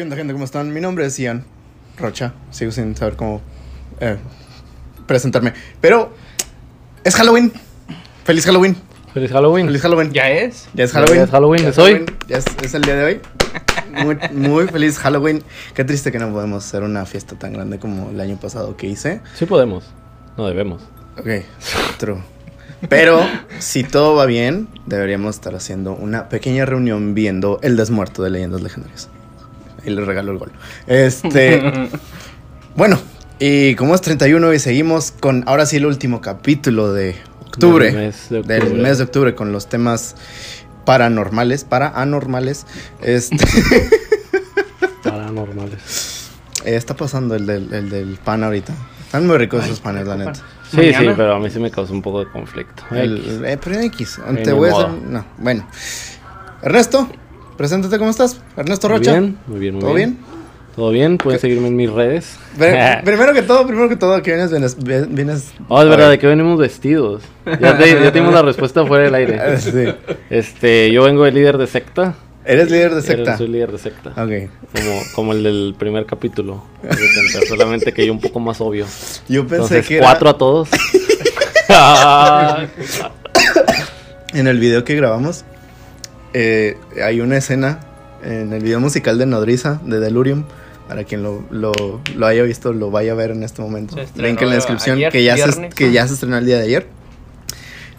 ¿Qué onda, gente? ¿Cómo están? Mi nombre es Ian Rocha. Sigo sin saber cómo eh, presentarme. Pero es Halloween. Feliz Halloween. Feliz Halloween. Feliz Halloween. ¿Ya es? Ya es Halloween. Ya es Halloween, es hoy. Ya es, es el día de hoy. Muy, muy feliz Halloween. Qué triste que no podemos hacer una fiesta tan grande como el año pasado que hice. Sí podemos. No debemos. Ok, true. Pero si todo va bien, deberíamos estar haciendo una pequeña reunión viendo El Desmuerto de Leyendas Legendarias. Ahí les regalo el gol. Este. bueno, y como es 31 y seguimos con ahora sí el último capítulo de octubre. Del mes de octubre. Del mes de octubre con los temas paranormales, para anormales. Este. Paranormales. eh, está pasando el del, el del pan ahorita. Están muy ricos esos panes, la neta. Sí, Mañana. sí, pero a mí sí me causó un poco de conflicto. El- X. eh, pero X. Te voy a hacer. No, bueno. Ernesto, preséntate, ¿cómo estás? Ernesto Muy Rocha. bien, muy bien, muy ¿Todo bien? ¿Todo bien? Pueden seguirme en mis redes. Pri- primero que todo, primero que todo, que vienes. vienes, vienes Oh, es verdad, ¿de qué venimos vestidos? Ya, te, ya tenemos la respuesta fuera del aire. Sí. Este, yo vengo de líder de secta. Eres líder de secta. Soy líder de secta. Ok. Como, como el del primer capítulo. Solamente que yo un poco más obvio. Yo pensé Entonces, que era cuatro a todos. En el video que grabamos. Eh, hay una escena en el video musical de Nodriza, de Delurium. Para quien lo, lo, lo haya visto, lo vaya a ver en este momento. Link en la descripción, ayer, que, ya se, viernes. que ya se estrenó el día de ayer.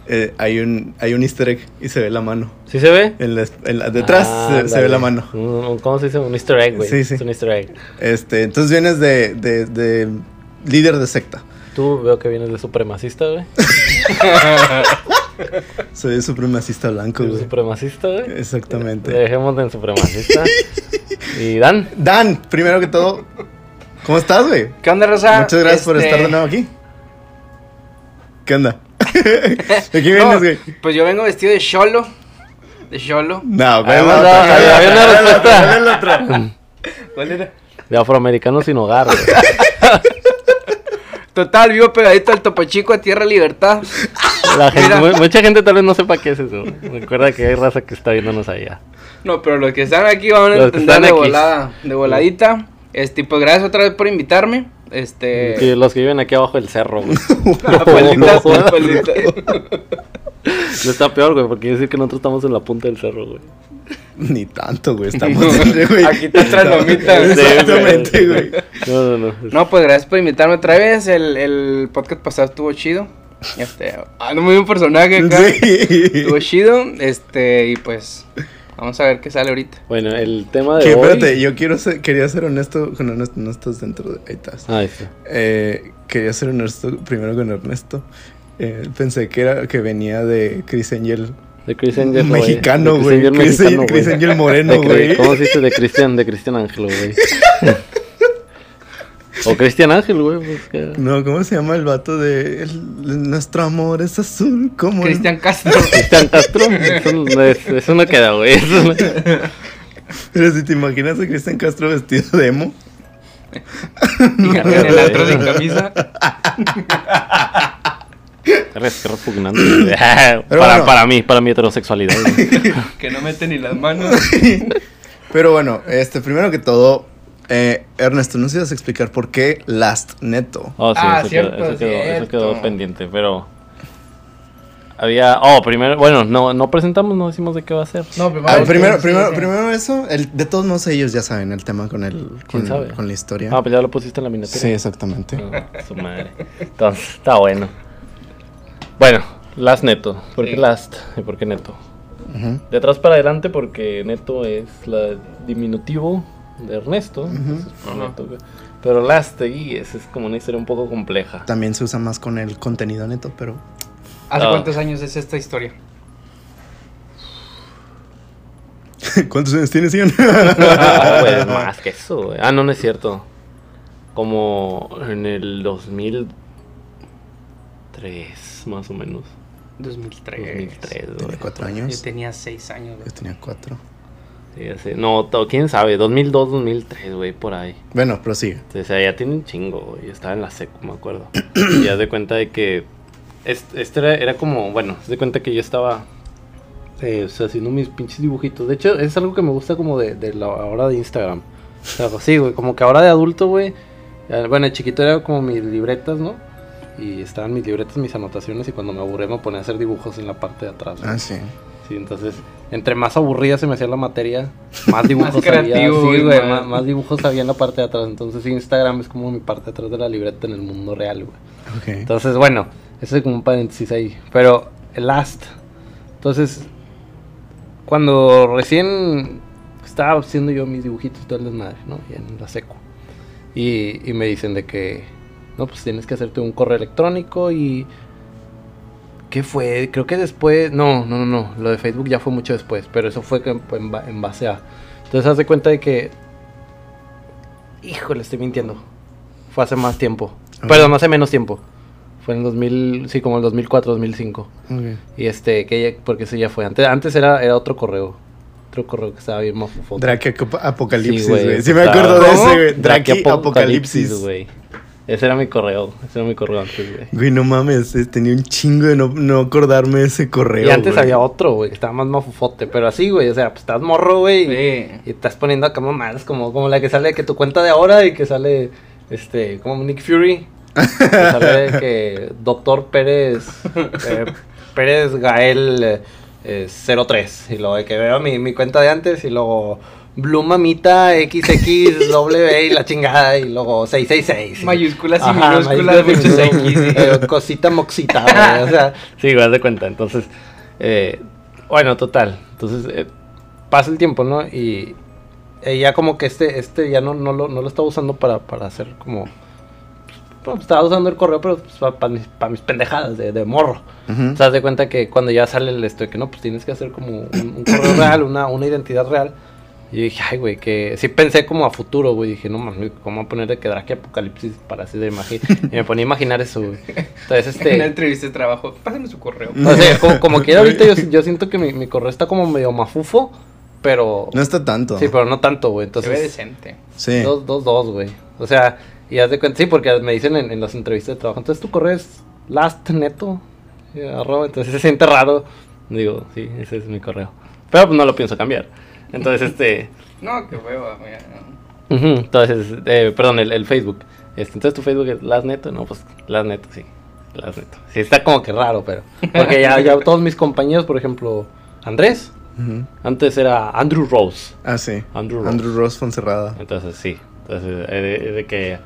Eh, hay, un, hay un easter egg y se ve la mano. ¿Sí se ve? En la- en la- detrás Ah, se, se ve la mano. Un- ¿Cómo se dice? Un easter egg, güey. Sí, sí. Es un easter egg. Este, entonces vienes de, de, de líder de secta. Tú veo que vienes de supremacista, güey. Soy supremacista blanco, ¿Eres güey. supremacista, güey. Exactamente. Dejemos de supremacista. y Dan, Dan, primero que todo, ¿cómo estás, güey? ¿Qué onda, Rosa? Muchas gracias por Este, estar de nuevo aquí. ¿Qué onda? ¿De qué vienes, güey? Pues yo vengo vestido de cholo. De cholo. No, güey. Había una- respuesta. ¿Cuál era? de afroamericano sin hogar, güey. Total, vivo pegadito al Topo Chico a Tierra Libertad. La gente, mu- mucha gente tal vez no sepa qué es eso. Recuerda que hay raza que está viéndonos allá. No, pero los que están aquí van a Los entender de volada, de voladita. Este, pues gracias otra vez por invitarme. Este. Los que viven aquí abajo del cerro, güey. Abuelitas, abuelitas. No está peor, güey, porque quiere decir que nosotros estamos en la punta del cerro, güey. Ni tanto, güey. Estamos güey. Aquí está otra lomita. Exactamente, güey. No, no, no. No, pues gracias por invitarme otra vez. El, el podcast pasado estuvo chido. Este, ah, no muy un personaje acá. Estuvo Sí. chido. Este, y pues, vamos a ver qué sale ahorita. Bueno, el tema de Que hoy... espérate, yo quiero ser, quería ser honesto con Ernesto. No estás dentro de. Ahí estás. Ah, ahí está. Eh, quería ser honesto primero con Ernesto. Eh, pensé que era que venía de Chris Angel De Chris Angel, güey. mexicano, De güey. Chris Angel Chris. Angel moreno, güey. ¿Cómo se dice? De Cristian, de Cristian Ángel, güey. o Cristian Ángel, güey. Pues, que- No, ¿cómo se llama el vato de el- nuestro amor es azul? como el- Cristian Castro. Cristian Castro. Eso, no es- eso no queda, güey. No- Pero si te imaginas a Cristian Castro vestido de emo. y en el antro sin camisa. Es repugnante. para, bueno. para mí, para mi heterosexualidad. güey. Que no mete ni las manos. Pero bueno, este, primero que todo, eh, Ernesto, ¿nos ibas a explicar por qué Last Neto? Oh, sí, Ah, eso, cierto, quedó, eso, quedó, eso quedó pendiente, pero... Había... Oh, primero... Bueno, no, no presentamos, no decimos de qué va a ser. No, Ah, primero, sí, primero, sí. primero eso, el, de todos modos ellos ya saben el tema con el con, sabe? con la historia. Ah, pues ya lo pusiste en la miniatura. sí, exactamente. Ah, su madre. Entonces, está bueno. Bueno, Last Neto. ¿Por qué Sí. Last? ¿Y por qué Neto? Ujú. De atrás para adelante porque Neto es la diminutivo de Ernesto. pues. Neto. Pero Last ahí es, es como una historia un poco compleja. También se usa más con el contenido neto, pero ¿Hace Ah. cuántos años es esta historia? ¿cuántos años tienes, Ian? No, pues más que eso, güey. Ah, no, no es cierto. Como en el 2003, más o menos. 2003. 2003, güey. Tenía cuatro Yo años. tenía seis años. güey. Yo tenía cuatro. Sí, ya sé. No, quién sabe, 2002, 2003, güey, por ahí. Bueno, prosigue. O sea, ya tiene un chingo, güey. Estaba en la secu, me acuerdo. y ya de cuenta de que. Este, este era, era como, bueno, haz de cuenta que yo estaba. eh, o sea, haciendo mis pinches dibujitos. De hecho, es algo que me gusta como de, de la hora de Instagram. O sea, sí, güey, como que ahora de adulto, güey. eh, Bueno, de chiquito era como mis libretas, ¿no? Y estaban mis libretas, mis anotaciones, y cuando me aburría me ponía a hacer dibujos en la parte de atrás. güey. Ah, sí. Sí, entonces, entre más aburrida se me hacía la materia, más dibujos Más había. creativo, Sí, güey, más- dibujos había en la parte de atrás. Entonces, Instagram es como mi parte de atrás de la libreta en el mundo real, güey. Ok. Entonces, bueno, eso es como un paréntesis ahí. Pero el Last. Entonces, cuando recién estaba haciendo yo mis dibujitos y todo el desmadre, ¿no? Y en la seco. Y, y me dicen de que, no, pues tienes que hacerte un correo electrónico y... ¿Qué fue? Creo que después... No, no, no, no. Lo de Facebook ya fue mucho después. Pero eso fue en, ba- en base a... Entonces, haz de cuenta de que... Híjole, estoy mintiendo. Fue hace más tiempo. Perdón, hace menos tiempo. Fue en el 2000, sí, como el 2004, 2005. Ok. Y este, que ya- porque eso ya fue. Antes, antes era, era otro correo. Otro correo que estaba bien mafufo. Drake Ap- Apocalipsis, güey. Sí, me acuerdo de ese, güey. Drake Drake Apocalipsis. güey. Ese era mi correo. Ese era mi correo antes, güey. Güey, no mames, eh, tenía un chingo de no, no acordarme de ese correo. Y antes güey. había otro, güey, que estaba más mafufote. Pero así, güey, o sea, pues estás morro, güey. Sí. Y estás poniendo acá mamadas como, como la que sale que tu cuenta de ahora y que sale, este, como Nick Fury. Que sale que Doctor Pérez, eh, Pérez Gael eh, eh, 03. Y luego de que veo mi, mi cuenta de antes y luego Blue Mamita XXW y la chingada y luego 666. Mayúsculas y Ajá, minúsculas, mayúsculas y muchos. X. Eh, cosita moxita, güey, O sea, sí, haz de cuenta. Entonces, eh, bueno, total. Entonces, eh, pasa el tiempo, ¿no? Y eh, ya como que este, este ya no, no, lo, no lo estaba usando para, para hacer como... Bueno, estaba usando el correo, pero pues, para, mis, para mis pendejadas de, de morro. O sea, haz de cuenta que cuando ya sale el esto de que no, pues tienes que hacer como un, un correo real, una, una identidad real. Y yo dije, ay, güey, que sí pensé como a futuro, güey. Dije, no mames, ¿cómo voy a poner de que Drake Apocalipsis para así de imagen? Y me ponía a imaginar eso, güey. Entonces, En una este. entrevista de trabajo, pásenme su correo. O sea, como, como quiera ahorita, yo, yo siento que mi, mi correo está como medio mafufo, pero. No está tanto. Sí, pero no tanto, güey. Se ve Entonces. decente. Sí. Dos, dos, dos, güey. O sea, y haz de cuenta, sí, porque me dicen en, en las entrevistas de trabajo, entonces tu correo es last neto, eh, arroba, entonces se siente raro. Digo, sí, ese es mi correo. Pero pues no lo pienso cambiar. Entonces, este, No, qué hueva, mira. entonces, eh, perdón, el, el Facebook. Este, entonces tu Facebook es last neto, no, pues last neto, sí. Last neto. Sí, está como que raro, pero. Porque ya, ya todos mis compañeros, por ejemplo, Andrés, antes era Andrew Rose. Ah, sí. Andrew Rose. Andrew Ross Fonserrada. Entonces sí, entonces eh, de, de que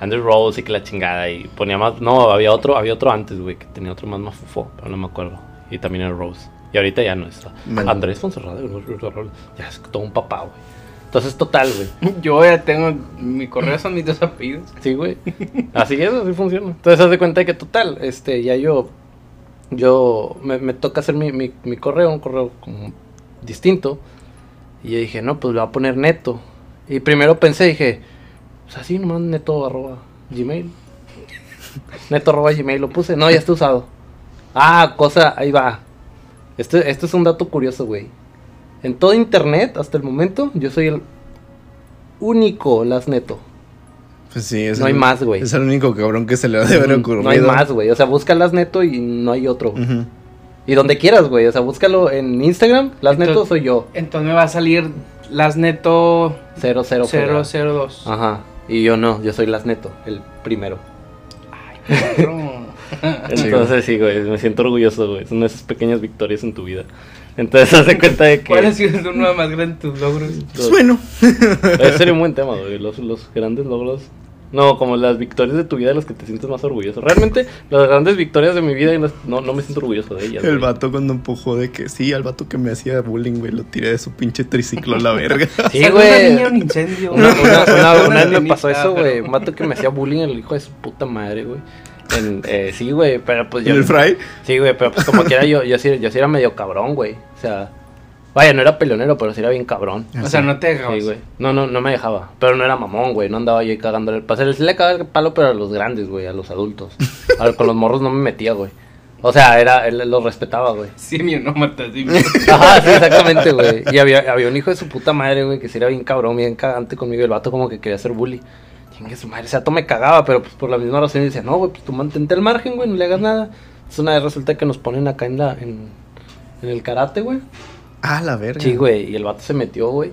Andrew Rose y que la chingada y ponía más, no, había otro, había otro antes, güey, que tenía otro más mafufo, pero no me acuerdo. Y también era Rose. Y ahorita ya no está. Bueno. Andrés Fonserrado, ya es todo un papá, güey. Entonces total, güey. Yo ya tengo. Mi correo son mis dos apellidos. Sí, güey. Así es, así funciona. Entonces haz de cuenta que total, este, ya yo, yo, me, me toca hacer mi, mi, mi correo, un correo como distinto. Y yo dije, no, pues le voy a poner neto. Y primero pensé, dije, pues así nomás neto arroba gmail. neto arroba gmail lo puse. No, ya está usado. Ah, cosa, ahí va. Este, esto es un dato curioso, güey. En todo internet, hasta el momento, yo soy el único las neto. Pues sí, es No el- hay más, güey. Es el único cabrón que se le va a haber ocurrido. No hay más, güey. O sea, búscalas neto y no hay otro. Y donde quieras, güey. O sea, búscalo en Instagram. Las neto soy yo. Entonces me va a salir las neto 00. 002. Ajá. Y yo no, yo soy las neto, el primero. Perro. Entonces sí, güey, me siento orgulloso, güey. Son esas pequeñas victorias en tu vida. Entonces, haz de cuenta de que... ¿Cuál ha sido uno más grande de tus logros? Pues bueno. Ese sería un buen tema, güey. Los, los grandes logros. No, como las victorias de tu vida de las que te sientes más orgulloso. Realmente, las grandes victorias de mi vida, no, no, no me siento orgulloso de ellas. El güey. vato cuando empujó de que sí, al vato que me hacía bullying, güey, lo tiré de su pinche triciclo a la verga. Sí, Salvó una niña güey. un incendio. Una, una, una- Una una vez me pasó eso, güey. Un vato que me hacía bullying, el hijo de su puta madre, güey. En, eh, sí, güey, pero pues yo. ¿En el fry? Sí, güey, pero pues como quiera yo, yo, sí, yo sí era medio cabrón, güey. O sea, vaya, no era peleonero, pero sí era bien cabrón. O sea, no te dejabas. Sí, güey. No, no, no me dejaba. Pero no era mamón, güey. No andaba yo ahí cagándole el paseo. Sí le cagaba el palo, pero a los grandes, güey, a los adultos. A ver, con los morros no me metía, güey. O sea, era, él los respetaba, güey. Simio no mata simio. Ajá, sí, exactamente, güey. Y había, había un hijo de su puta madre, güey, que sí era bien cabrón, bien cagante conmigo. El vato como que quería hacer bully. Chingue su madre, o sea, todo me cagaba, pero pues por la misma razón dice, no, güey, pues tú mantente al margen, güey, no le hagas nada. Entonces una vez resulta que nos ponen acá en la, en, en el karate, güey. Ah, la verga. Sí, güey, y el vato se metió, güey.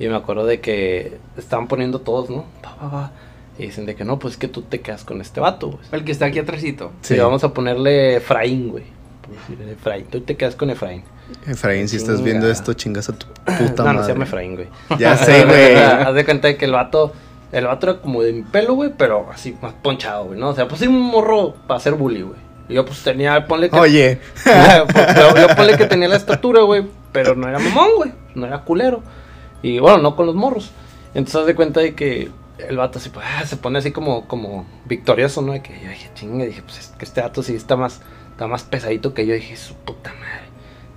Y me acuerdo de que estaban poniendo todos, ¿no? Pa, pa, pa. Y dicen de que no, pues es que tú te quedas con este vato, güey. El que está aquí atrásito. Sí. vamos a ponerle Efraín, güey. Efraín. Tú te quedas con Efraín. Efraín, si estás viendo esto, chingas a tu puta no, madre. no se llama Efraín, güey. Ya sé, güey. Haz de cuenta de que el vato, el vato era como de mi pelo, güey, pero así más ponchado, güey, ¿no? O sea, pues sí un morro para hacer bully, güey. Yo pues tenía, ponle que... Oye, yo, yo ponle que tenía la estatura, güey, pero no era mamón, güey, no era culero. Y bueno, no con los morros. Entonces haz de cuenta de que el vato así, pues, ah, se pone así como, como victorioso, ¿no? De que yo dije, chinga, dije, pues es que este vato sí está más, está más pesadito que yo. Dije, su puta madre.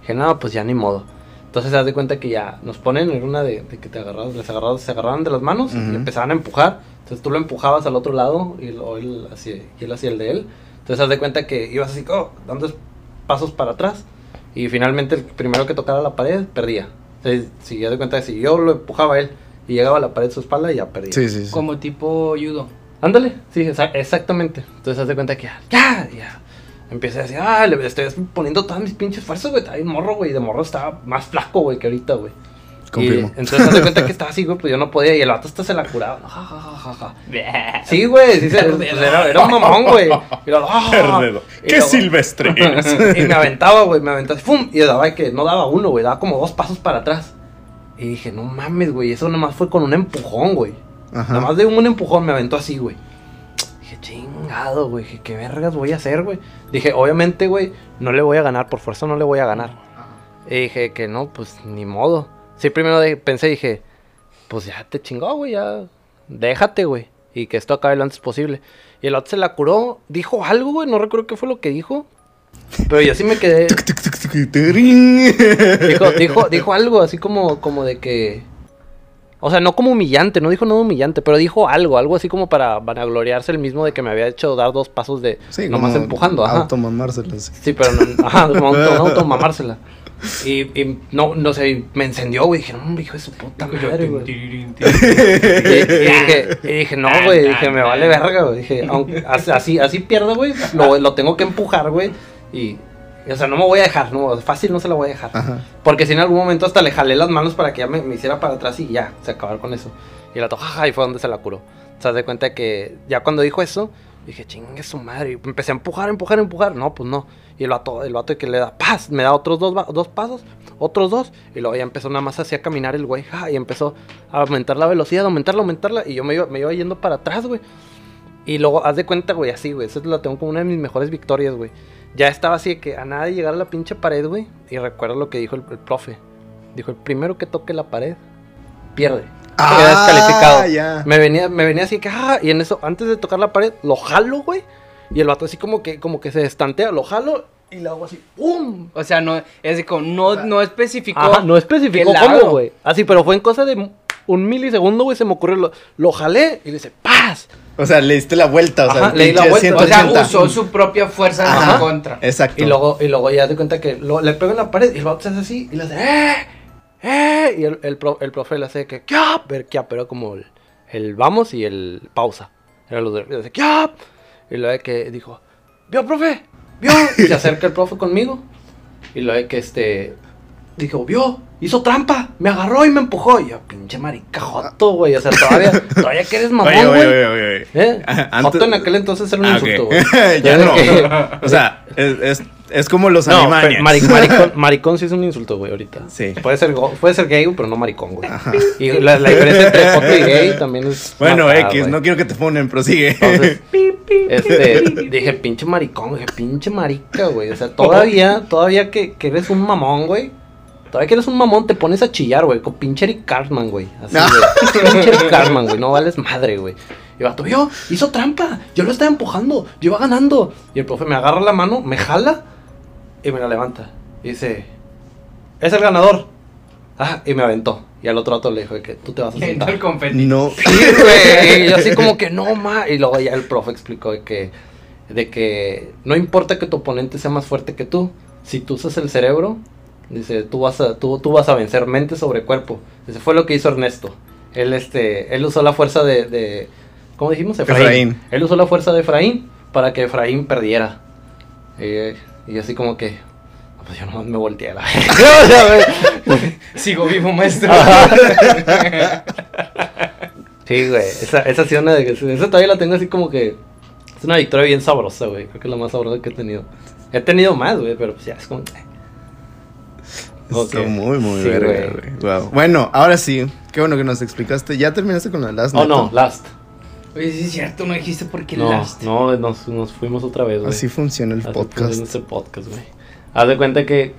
Dije, no, pues ya ni modo. Entonces haz de cuenta que ya nos ponen en una de, de que te agarras, les agarras, se agarraban de las manos Ujú. y empezaban a empujar. Entonces tú lo empujabas al otro lado y, lo- él, hacia, y él hacia el de él. Entonces haz de cuenta que ibas así, oh, dando pasos para atrás. Y finalmente el primero que tocara la pared perdía. Entonces, si haz de cuenta que si yo lo empujaba a él y llegaba a la pared de su espalda, ya perdía. sí, sí, sí. Como tipo judo. Ándale, sí, exa- exactamente. Entonces haz de cuenta que ya, ya, ya. Empecé a decir, ah, le estoy poniendo todas mis pinches fuerzas, güey. Estaba bien morro, güey. De morro estaba más flaco, güey, que ahorita, güey. Confirmo. Y entonces haz de cuenta que estaba así, güey, pues yo no podía. Y el vato hasta se la curaba. ¿no? Ja, ja, ja, ja, ja. Sí, güey, sí, se- pues era, era un mamón, güey. Y ah, Perdido. y ¡Qué silvestre eres! y me aventaba, güey, me aventaba, ¡fum! Y daba que no daba uno, güey, daba como dos pasos para atrás. Y dije, no mames, güey, eso nomás fue con un empujón, güey. Ajá. Nomás de un empujón me aventó así, güey. Chingado, güey, dije, ¿qué vergas voy a hacer, güey? Dije, obviamente, güey, no le voy a ganar, por fuerza no le voy a ganar. Y dije que no, pues ni modo. Sí, primero de- pensé, dije, pues ya te chingó, güey, ya déjate, güey. Y que esto acabe lo antes posible. Y el otro se la curó, dijo algo, güey, no recuerdo qué fue lo que dijo. Pero yo sí me quedé. Dijo, dijo, dijo algo así como, como de que. O sea, no como humillante, no dijo nada humillante, pero dijo algo, algo así como para vanagloriarse el mismo de que me había hecho dar dos pasos de Sí, nomás como empujando, ajá. Automamárselas. Sí, pero no, ajá, no automamársela. Y, y no, no sé, me encendió, güey. Dije, no, hijo de su puta madre, güey. Y, y dije, y dije, no, güey. Dije, me vale verga, güey. Dije, aunque así, así pierdo, güey. Lo, lo tengo que empujar, güey. Y, o sea, no me voy a dejar, no. Fácil no se la voy a dejar. Ajá. Porque si en algún momento hasta le jalé las manos para que ya me, me hiciera para atrás y ya, se acabar con eso. Y la toja, y fue donde se la curó. O sea, de cuenta que ya cuando dijo eso, dije, chingue su madre. Y empecé a empujar, empujar, empujar. No, pues no. Y el vato, el vato que le da paz, me da otros dos, dos pasos, otros dos. Y luego ya empezó nada más así a caminar el güey. ja, y empezó a aumentar la velocidad, aumentarla, aumentarla. Y yo me iba, me iba yendo para atrás, güey. Y luego, haz de cuenta, güey, así, güey. Eso lo tengo como una de mis mejores victorias, güey. Ya estaba así de que a nada de llegar a la pinche pared, güey. Y recuerdo lo que dijo el, el profe. Dijo, el primero que toque la pared, pierde. Ah, Queda descalificado. ya. Me venía, me venía así que, ah, y en eso, antes de tocar la pared, lo jalo, güey. Y el vato así como que, como que se estantea, lo jalo y le hago así, ¡pum! O sea, no, es como, no, no especificó. Ajá, no especificó cómo, güey. Así, pero fue en cosa de un milisegundo, güey, se me ocurrió. Lo, lo jalé y le hice, ¡paz! O sea, le diste la vuelta. O sea, Ajá, le di la vuelta. O sea, 180. usó su propia fuerza en su contra. Exacto. Y luego, y luego ya te cuenta que lo- le pego en la pared y el vato se hace así y le hace, ¡eh! ¡eh! Y el, el, pro- el profe le hace que, ¿qué? Pero, como el, el vamos y el pausa. Era lo de, le hace, ¿qué? Y luego de que dijo, ¿vio, profe? ¿Vio? Y se acerca el profe conmigo. Y luego de que este, dijo, ¿vio? Hizo trampa, me agarró y me empujó. Y yo, pinche maricajoto, güey. O sea, todavía, todavía que eres mamón, güey. ¿Eh? Antes- Joto en aquel entonces era un Ah, insulto, güey. ya no. que- O sea, es, es, es como los no, animales. maric- maricón, maricón sí es un insulto, güey, ahorita. Sí. Puede ser, puede ser gay, pero no maricón, güey. Y la, la diferencia entre joto y gay también es. Bueno, X, no quiero que te funen, prosigue. Entonces, este, dije, pinche maricón, dije, pinche marica, güey. O sea, todavía, todavía que, que eres un mamón, güey. Todavía que eres un mamón, te pones a chillar, güey, con pinche Eric Cartman, güey. Así, güey. pinche Eric Cartman, güey, no vales madre, güey. Y vato, yo, hizo trampa, yo lo estaba empujando, yo iba ganando. Y el profe me agarra la mano, me jala y me la levanta. Y dice, es el ganador. Ah, y me aventó. Y al otro rato le dijo que tú te vas a sentar. el confeti. no. Sí, güey. Y yo así como que no, ma. Y luego ya el profe explicó de que, de que no importa que tu oponente sea más fuerte que tú. Si tú usas el cerebro, dice, tú vas a, tú, tú vas a vencer mente sobre cuerpo. Ese fue lo que hizo Ernesto. Él, este, él usó la fuerza de, de ¿cómo dijimos? Efraín. Efraín. Él usó la fuerza de Efraín para que Efraín perdiera. Eh, y así como que, "Ah, pues yo nomás me volteé a la. Sigo vivo, maestro. Sí, güey. Esa, esa sí una de Esa todavía la tengo así como que. Es una victoria bien sabrosa, güey. Creo que es la más sabrosa que he tenido. He tenido más, güey, pero pues ya es como. Está muy, muy verga, güey. Wow. Bueno, ahora sí. Qué bueno que nos explicaste. ¿Ya terminaste con la Last? Oh, no, Last. Oye, sí es cierto, no dijiste por qué no, Last. No, nos, nos fuimos otra vez, güey. Así funciona el Así podcast. Funciona este podcast, güey. Haz de cuenta que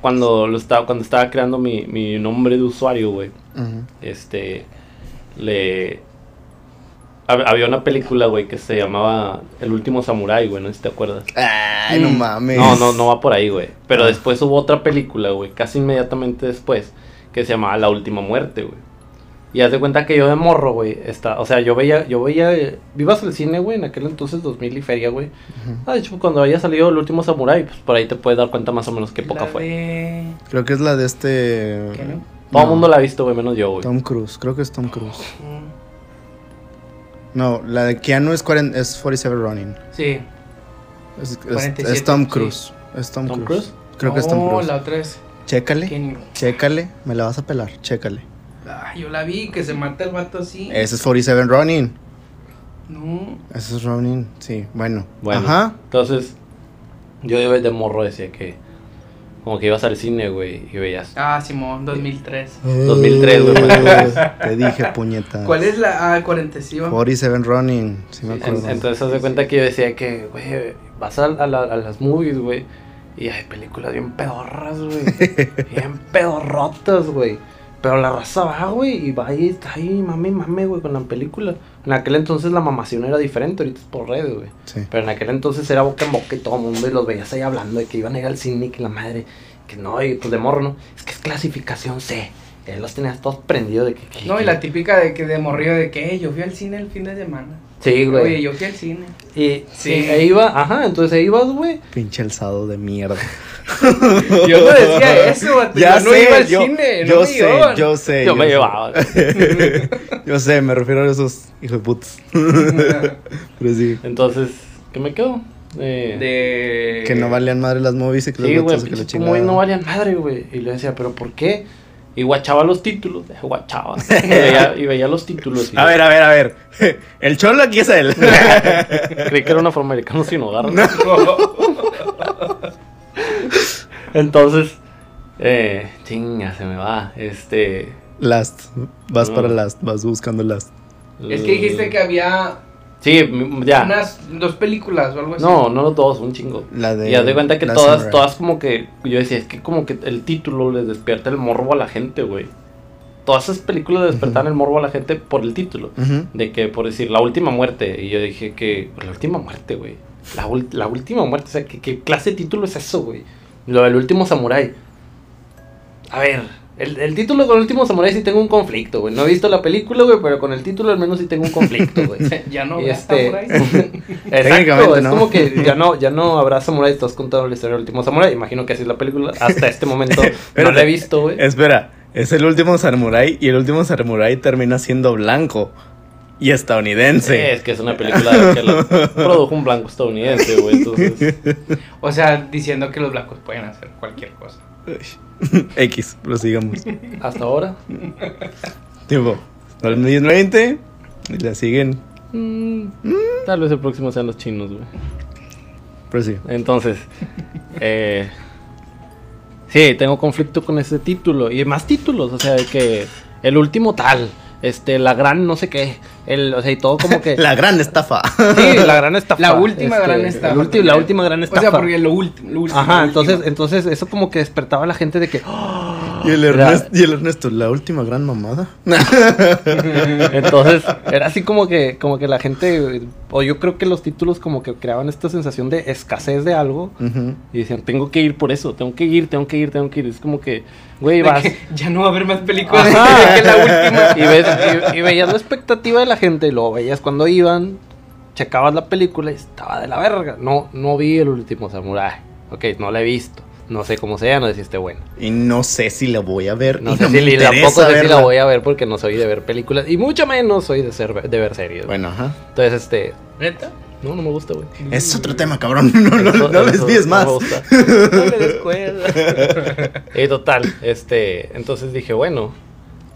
cuando lo estaba, cuando estaba creando mi, mi nombre de usuario, güey, este, le... Había una película, güey, que se llamaba El último samurái, güey, no sé si te acuerdas. Ay, no mames. No, no, no va por ahí, güey. Pero Ah. después hubo otra película, güey, casi inmediatamente después, que se llamaba La última muerte, güey. Y haz de cuenta que yo de morro, güey, está, o sea, yo veía, yo veía, eh, vivas el cine, güey, en aquel entonces 2000 y feria, güey. Ah, de hecho, cuando había salido el último Samurai, pues por ahí te puedes dar cuenta más o menos qué época La fue. de- Creo que es la de este. ¿Qué no? Todo el No, mundo la ha visto, güey, menos yo, güey. Tom Cruise. Creo que es Tom Cruise. No, la de Keanu es, 40 es 47 Running. Sí. Es, es- 47, es Tom sí. Cruise. Es Tom, ¿Tom Cruise. Cruise? Creo que es Tom No, Cruise. la otra es. Chécale. Kenny. Chécale. Me la vas a pelar. Chécale. Ah, yo la vi, que se mata el vato así. Ese es 47 Running. No. Ese es Running. Sí, bueno. Bueno, Ajá. entonces, yo de, de morro decía que, como que ibas al cine, güey, y veías. Ah, Simón, 2003. 2003, güey, pues. Te dije, puñeta. ¿Cuál es la ah, 47? 47 Running. Sí, me En- acuerdo. entonces, haz de cuenta que yo decía que, güey, vas a, a la- a las movies, güey, y hay películas bien pedorras, güey. bien pedorrotas, güey. Pero la raza va, güey, y va y está ahí, mame, mame, güey, con la película. En aquel entonces la mamación era diferente, ahorita es por redes, güey. Sí. Pero en aquel entonces era boca en boca y todo el mundo y los veías ahí hablando de que iban a ir al cine y que la madre, que no, y pues de morro, ¿no? Es que es clasificación C. Él los tenías todos prendidos de que... que- No, y que- la típica de que de morrido de que "Eh, yo fui al cine el fin de semana. Sí, güey. Oye, yo fui al cine. Y Sí. sí. e iba, ajá, entonces ahí ibas, güey. Pinche alzado de mierda. Yo no decía eso, vato, Ya yo no iba al yo, cine, yo no sé, llevaban. yo sé. Yo me sé. llevaba. yo sé, me refiero a esos hijos de putas. Pero sí. Entonces, ¿qué me quedo? Eh, de... Que no valían madre las movies y que Sí, los güey, que la chingada. no valían madre, güey. Y le decía, ¿pero por qué? Y guachaba los títulos, guachaba. Y veía, y veía los títulos. y A ver, a ver, a ver. El cholo aquí es él. Creí que era un afroamericano sin hogar. Entonces, eh, chinga, se me va. Este. Last. Vas No. para Last. Vas buscando Last. Es que dijiste que había Sí, ya. unas dos películas o algo así. No, no dos, un chingo. La de. Y haz de cuenta que todas, Samurai. todas como que, yo decía, es que como que el título les despierta el morbo a la gente, güey. Todas esas películas le despertaban el morbo a la gente por el título. De que, por decir, la última muerte. Y yo dije que, la última muerte, güey. La, ul- la última muerte, o sea, ¿qué, qué clase de título es eso, güey? Lo del último samurái. A ver, el, el título con el último samurái sí tengo un conflicto, güey. No he visto la película, güey, pero con el título al menos sí tengo un conflicto, güey. ya no Y habrá este-. Exacto, es ¿no? como que ya no, ya no habrá samurai, estás contando la historia del último samurai. Imagino que así es la película. Hasta este momento no Espérate. la he visto, güey. Espera, es el último samurai y el último samurai termina siendo blanco y estadounidense. Es que es una película que la produjo un blanco estadounidense, güey. Entonces, O sea, diciendo que los blancos pueden hacer cualquier cosa. X, prosigamos. hasta ahora. tipo, 2020 y la siguen. mm, tal vez el próximo sean los chinos, güey. Prosigue. Entonces, eh, sí, tengo conflicto con ese título. Y más títulos, o sea, de que el último tal, este, la gran no sé qué. El, o sea, y todo como que. La gran estafa. Sí, la gran estafa. La última este, gran el estafa. ulti- la última gran estafa. O sea, porque lo último. lo último, Ajá, lo entonces, último. entonces eso como que despertaba a la gente de que. ¡ah! y, el Era- Ernesto, y el Ernesto, la última gran mamada. Entonces, era así como que, como que la gente, o yo creo que los títulos como que creaban esta sensación de escasez de algo. Y decían, tengo que ir por eso, tengo que ir, tengo que ir, tengo que ir. Es como que, güey, vas. que ya no va a haber más películas. Ajá. de que la última. Y, ves, y, y veías la expectativa de la gente, y luego veías cuando iban, checabas la película y estaba de la verga. No, no vi el último samurai. Ok, no la he visto. No sé cómo sea, no sé si esté bueno. Y no sé si la voy a ver. No y sé no si me tampoco sé si verla. la voy a ver porque no soy de ver películas. Y mucho menos soy de, ser, de ver series. Bueno, ajá. Entonces, este. ¿Neta? No, no me gusta, güey. Es otro tema, cabrón. No, no, Eso- no eso desvíes más. No me gusta. No cuerda. Y total, este, entonces dije, bueno,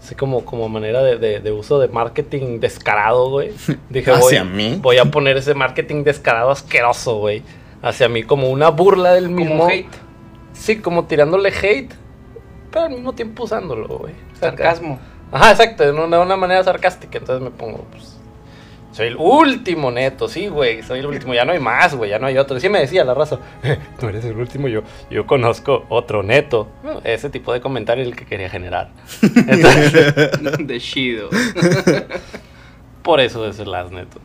así como, como manera de, de- de uso de marketing descarado, güey. Dije, voy, ¿Hacia mí? voy a poner ese marketing descarado asqueroso, güey. Hacia mí como una burla del mismo. Como hate. Sí, como tirándole hate, pero al mismo tiempo usándolo, güey. Sarcasmo. Ajá, exacto, de una, de una manera sarcástica. Entonces me pongo, pues. Soy el último neto, sí, güey. Soy el último. Ya no hay más, güey. Ya no hay otro. Sí me decía la raza. No eres el último. Yo, yo conozco otro neto. Ese tipo de comentario es el que quería generar. Entonces, De chido. por eso es el as neto.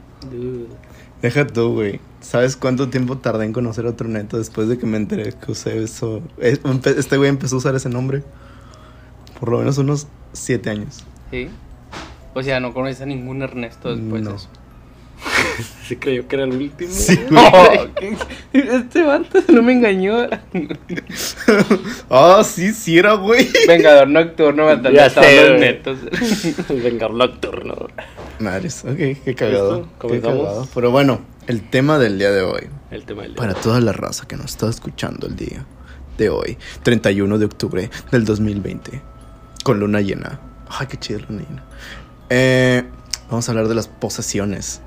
Deja tú, güey. ¿Sabes cuánto tiempo tardé en conocer otro neto después de que me enteré que usé eso? Este güey empezó a usar ese nombre. Por lo menos unos siete años. ¿Sí? O sea, no conoces a ningún Ernesto después No. de eso. Sí creyó que era el último. Sí, este vato no me engañó. Ah, sí, sí era, güey. Vengador nocturno matando Ya a todos sé, los güey. netos. el vengador nocturno. Madres, ok, qué cagado. Qué cagado. Pero bueno, el tema del día de hoy. El tema del día. Para toda la raza que nos está escuchando el día de hoy, 31 de octubre del 2020, con luna llena. Ay, qué chido luna llena. Eh, vamos a hablar de las posesiones.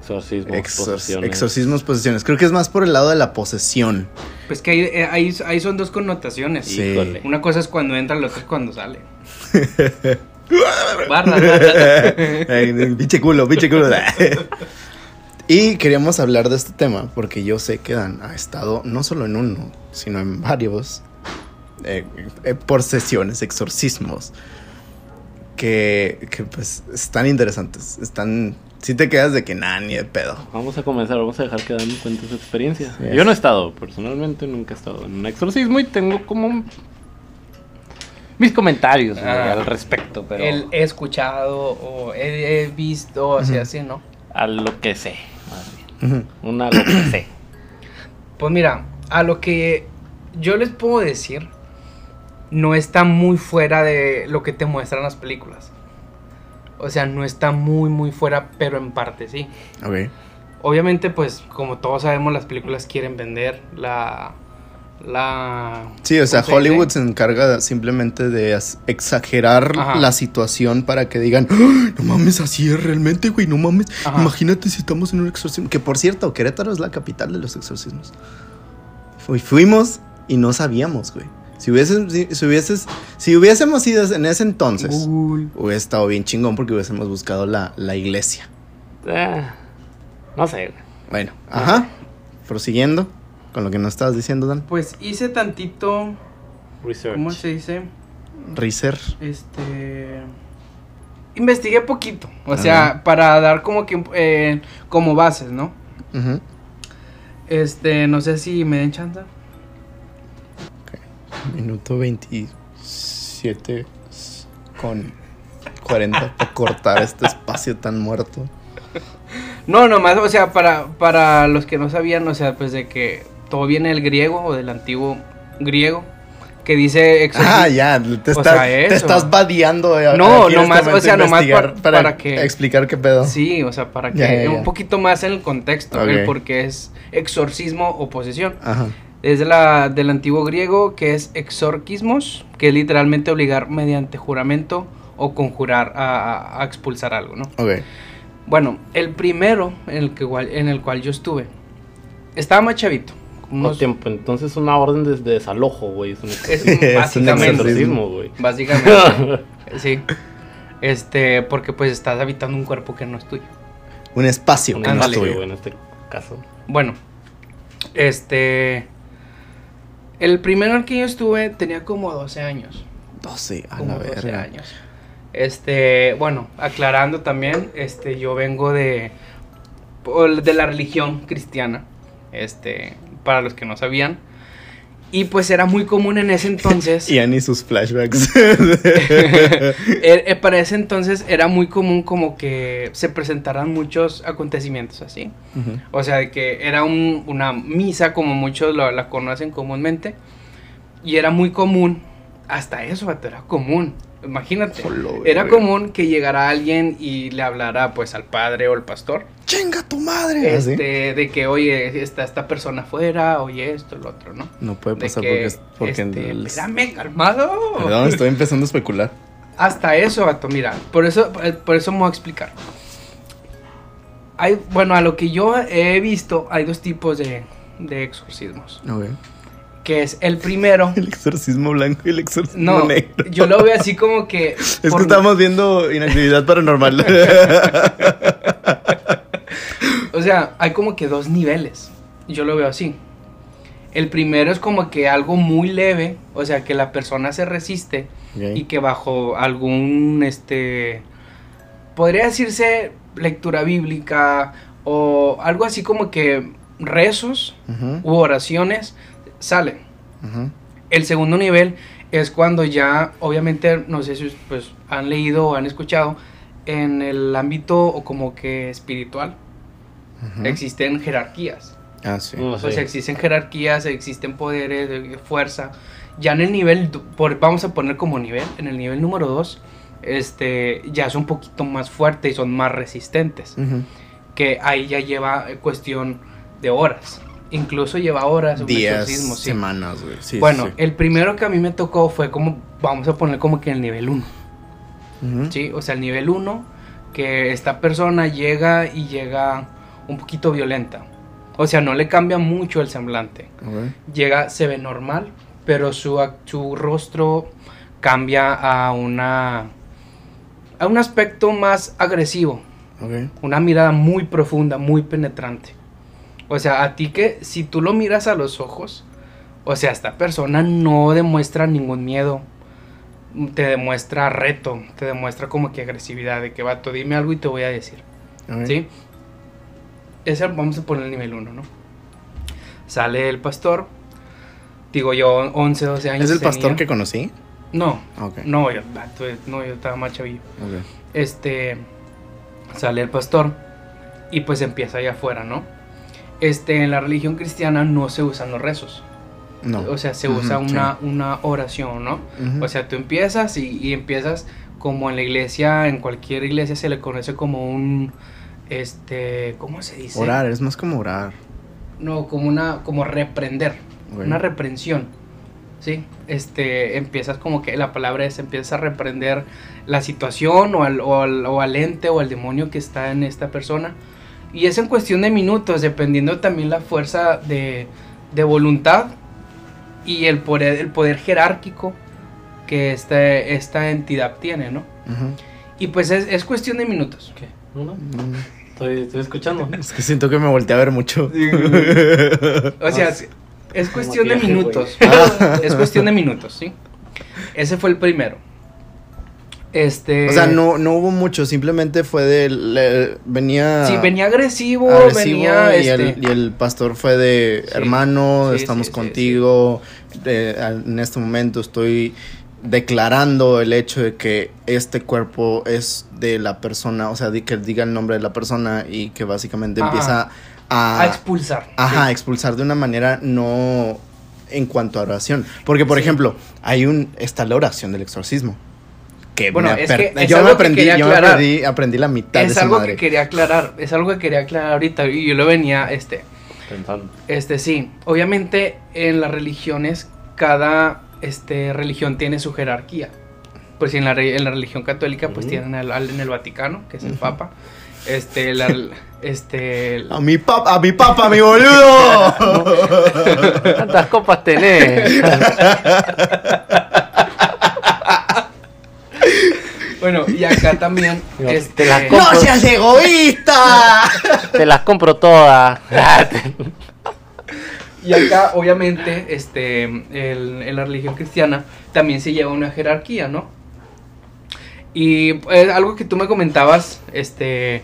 Exorcismo. Exor- posesiones. exorcismos, posesiones. Creo que es más por el lado de la posesión. Pues que ahí, eh, ahí, ahí son dos connotaciones. Sí. Híjole. Una cosa es cuando entra, la otra es cuando sale. Barra, pinche culo, pinche culo. y queríamos hablar de este tema porque yo sé que Dan ha estado no solo en uno, sino en varios eh, eh, por sesiones, exorcismos, que, que pues están interesantes. Están, si te quedas de que nada, ni de pedo. Vamos a comenzar, vamos a dejar que Dan cuente su experiencia. Sí. Yo no he estado, personalmente nunca he estado en un exorcismo y tengo como mis comentarios Ah. al respecto, pero El he escuchado o he, he visto, o sea, Ujú. así, ¿no? a lo que sé, más bien. Ujú. Una lo que sé. Pues mira, a lo que yo les puedo decir, no está muy fuera de lo que te muestran las películas. O sea, no está muy, muy fuera, pero en parte sí. Ok. Obviamente, pues, como todos sabemos, las películas quieren vender la... La... Sí, o sea, ¿cómo se Hollywood se encarga simplemente de exagerar Ajá. la situación para que digan, "¡Ah! no mames, así es realmente, güey, no mames. Ajá. Imagínate si estamos en un exorcismo. Que por cierto, Querétaro es la capital de los exorcismos. Fu- fuimos y no sabíamos, güey. Si, hubieses, si, si hubieses, si hubiésemos ido en ese entonces, Google. hubiera estado bien chingón porque hubiésemos buscado la, la iglesia. Ah, no sé. güey. Bueno, ajá. Prosiguiendo con lo que nos estabas diciendo, Dan. Pues hice tantito... Research. ¿Cómo se dice? Riser. Este. Investigué poquito. O Ajá. sea, para dar como que. eh, como bases, ¿no? Ujú. Este, no sé si me den chance. Minuto 27 con 40 para cortar este espacio tan muerto. No, nomás, o sea, para, para los que no sabían, o sea, pues de que todo viene del griego o del antiguo griego. Que dice exorcismo. Ah, ya, te, sea, te estás vadeando. eh, No, en nomás, este o sea, nomás para, para que- explicar qué pedo. Sí, o sea, para que Ya, ya, ya. un poquito más en el contexto, Ok. el por qué es exorcismo o posesión. Ajá. Es de la, del antiguo griego que es exorquismos, que es literalmente obligar mediante juramento o conjurar a, a- a expulsar algo, ¿no? Ok. Bueno, el primero en el, que, igual- en el cual yo estuve, estaba más chavito. No unos- tiempo, entonces una orden de, de desalojo, güey. Es un es Es un básicamente, exorcismo, güey. básicamente, sí. Este, porque pues estás habitando un cuerpo que no es tuyo. Un espacio Un que no es tuyo. güey, en este caso. Bueno, este... El primero en el que yo estuve tenía como 12 años. 12, a como la 12 verga. años. Este, bueno, aclarando también, este, yo vengo de, de la religión cristiana, este, para los que no sabían. Y pues era muy común en ese entonces. Y Annie sus flashbacks. Eh, eh, para ese entonces era muy común como que se presentaran muchos acontecimientos así. O sea, de que era un- una misa como muchos lo- la conocen comúnmente. Y era muy común, hasta eso, era común, Imagínate. Solo, Era común que llegara alguien y le hablara pues al padre o al pastor. ¡Chinga tu madre! Este, de que, oye, está esta persona afuera, oye esto, lo otro, ¿no? No puede De pasar que, porque... es- porque este, el- espérame, calmado. Perdón, estoy empezando a especular. Hasta eso, vato, mira, por eso, por eso me voy a explicar. Hay, bueno, a lo que yo he visto, hay dos tipos de, de exorcismos. Ok. Que es el primero. El exorcismo blanco y el exorcismo No, negro. yo lo veo así como que. Es por- que estamos viendo inactividad paranormal. O sea, hay como que dos niveles. Yo lo veo así. El primero es como que algo muy leve, o sea, que la persona se resiste y que bajo algún, este, podría decirse lectura bíblica o algo así como que rezos Ujú, u oraciones salen. ujú. El segundo nivel es cuando ya, obviamente, no sé si pues han leído o han escuchado, en el ámbito o como que espiritual Ujú. existen jerarquías. Ah, sí. O sé. sea, existen jerarquías, existen poderes, eh, fuerza. Ya en el nivel, por, vamos a poner como nivel, en el nivel número 2, este, ya son un poquito más fuertes y son más resistentes. Ujú. Que ahí ya lleva eh, cuestión de horas. Incluso lleva horas un Días, exorcismo, sí. semanas, güey. Sí, bueno, sí, el primero que a mí me tocó fue como, vamos a poner como que el nivel 1. Ujú. ¿sí? O sea, el nivel 1, que esta persona llega y llega un poquito violenta. O sea, no le cambia mucho el semblante. Llega, se ve normal, pero su, su rostro cambia a una a un aspecto más agresivo, una mirada muy profunda, muy penetrante. O sea, a ti que si tú lo miras a los ojos, o sea, esta persona no demuestra ningún miedo, te demuestra reto, te demuestra como que agresividad, de que vato, dime algo y te voy a decir. ¿Sí? Ese vamos a poner el nivel 1, ¿no? Sale el pastor, digo yo, 11, 12 años. ¿Es el tenía. pastor que conocí? No, no, yo, no, yo estaba más chavillo. Ok. Este, sale el pastor y pues empieza allá afuera, ¿no? Este, en la religión cristiana no se usan los rezos. No. O sea, se usa sí. una, una oración, ¿no? O sea, tú empiezas y, y empiezas como en la iglesia, en cualquier iglesia se le conoce como un, este, ¿cómo se dice? Orar, es más como orar. No, como una, como reprender, una reprensión, ¿sí? Este, empiezas como que la palabra es, empiezas a reprender la situación o al, o al, o al ente o al demonio que está en esta persona. Y es en cuestión de minutos, dependiendo también la fuerza de, de voluntad y el poder, el poder jerárquico que este, esta entidad tiene, ¿no? Ujú. Y pues es, es cuestión de minutos. ¿Qué? No, no. Mm. Estoy, estoy escuchando. Es que siento que me volteé a ver mucho. O sea, es- es cuestión de minutos. Ah. Es cuestión de minutos, ¿sí? Ese fue el primero. Este. O sea, no, no hubo mucho, simplemente fue de... le- venía... Sí, venía agresivo, agresivo venía. y, este, el, y el pastor fue de Sí. hermano, Sí, estamos sí, contigo, en este momento estoy declarando el hecho de que este cuerpo es de la persona, o sea, que diga el nombre de la persona y que básicamente Ajá. empieza a, a expulsar. ajá, sí. expulsar de una manera no en cuanto a oración, porque por ejemplo, hay un está la oración del exorcismo. Que Bueno, me es que es yo me que aprendí, yo me aprendí, aprendí la mitad de Es esa algo madre. que quería aclarar. Es algo que quería aclarar ahorita. Y yo lo venía, este. Pensando. Este, sí. Obviamente, en las religiones, cada este, religión tiene su jerarquía. Pues en la, en la religión católica, pues tienen al, al- en el Vaticano, que es el. Papa. Este, la, este, A mi papá, a mi papá, mi boludo. ¿Cuántas copas tenés? Bueno, y acá también. Este, te las ¡No compro. seas egoísta! Te las compro todas. Y acá, obviamente, este, el- en la religión cristiana también se lleva una jerarquía, ¿no? Y eh, algo que tú me comentabas, este,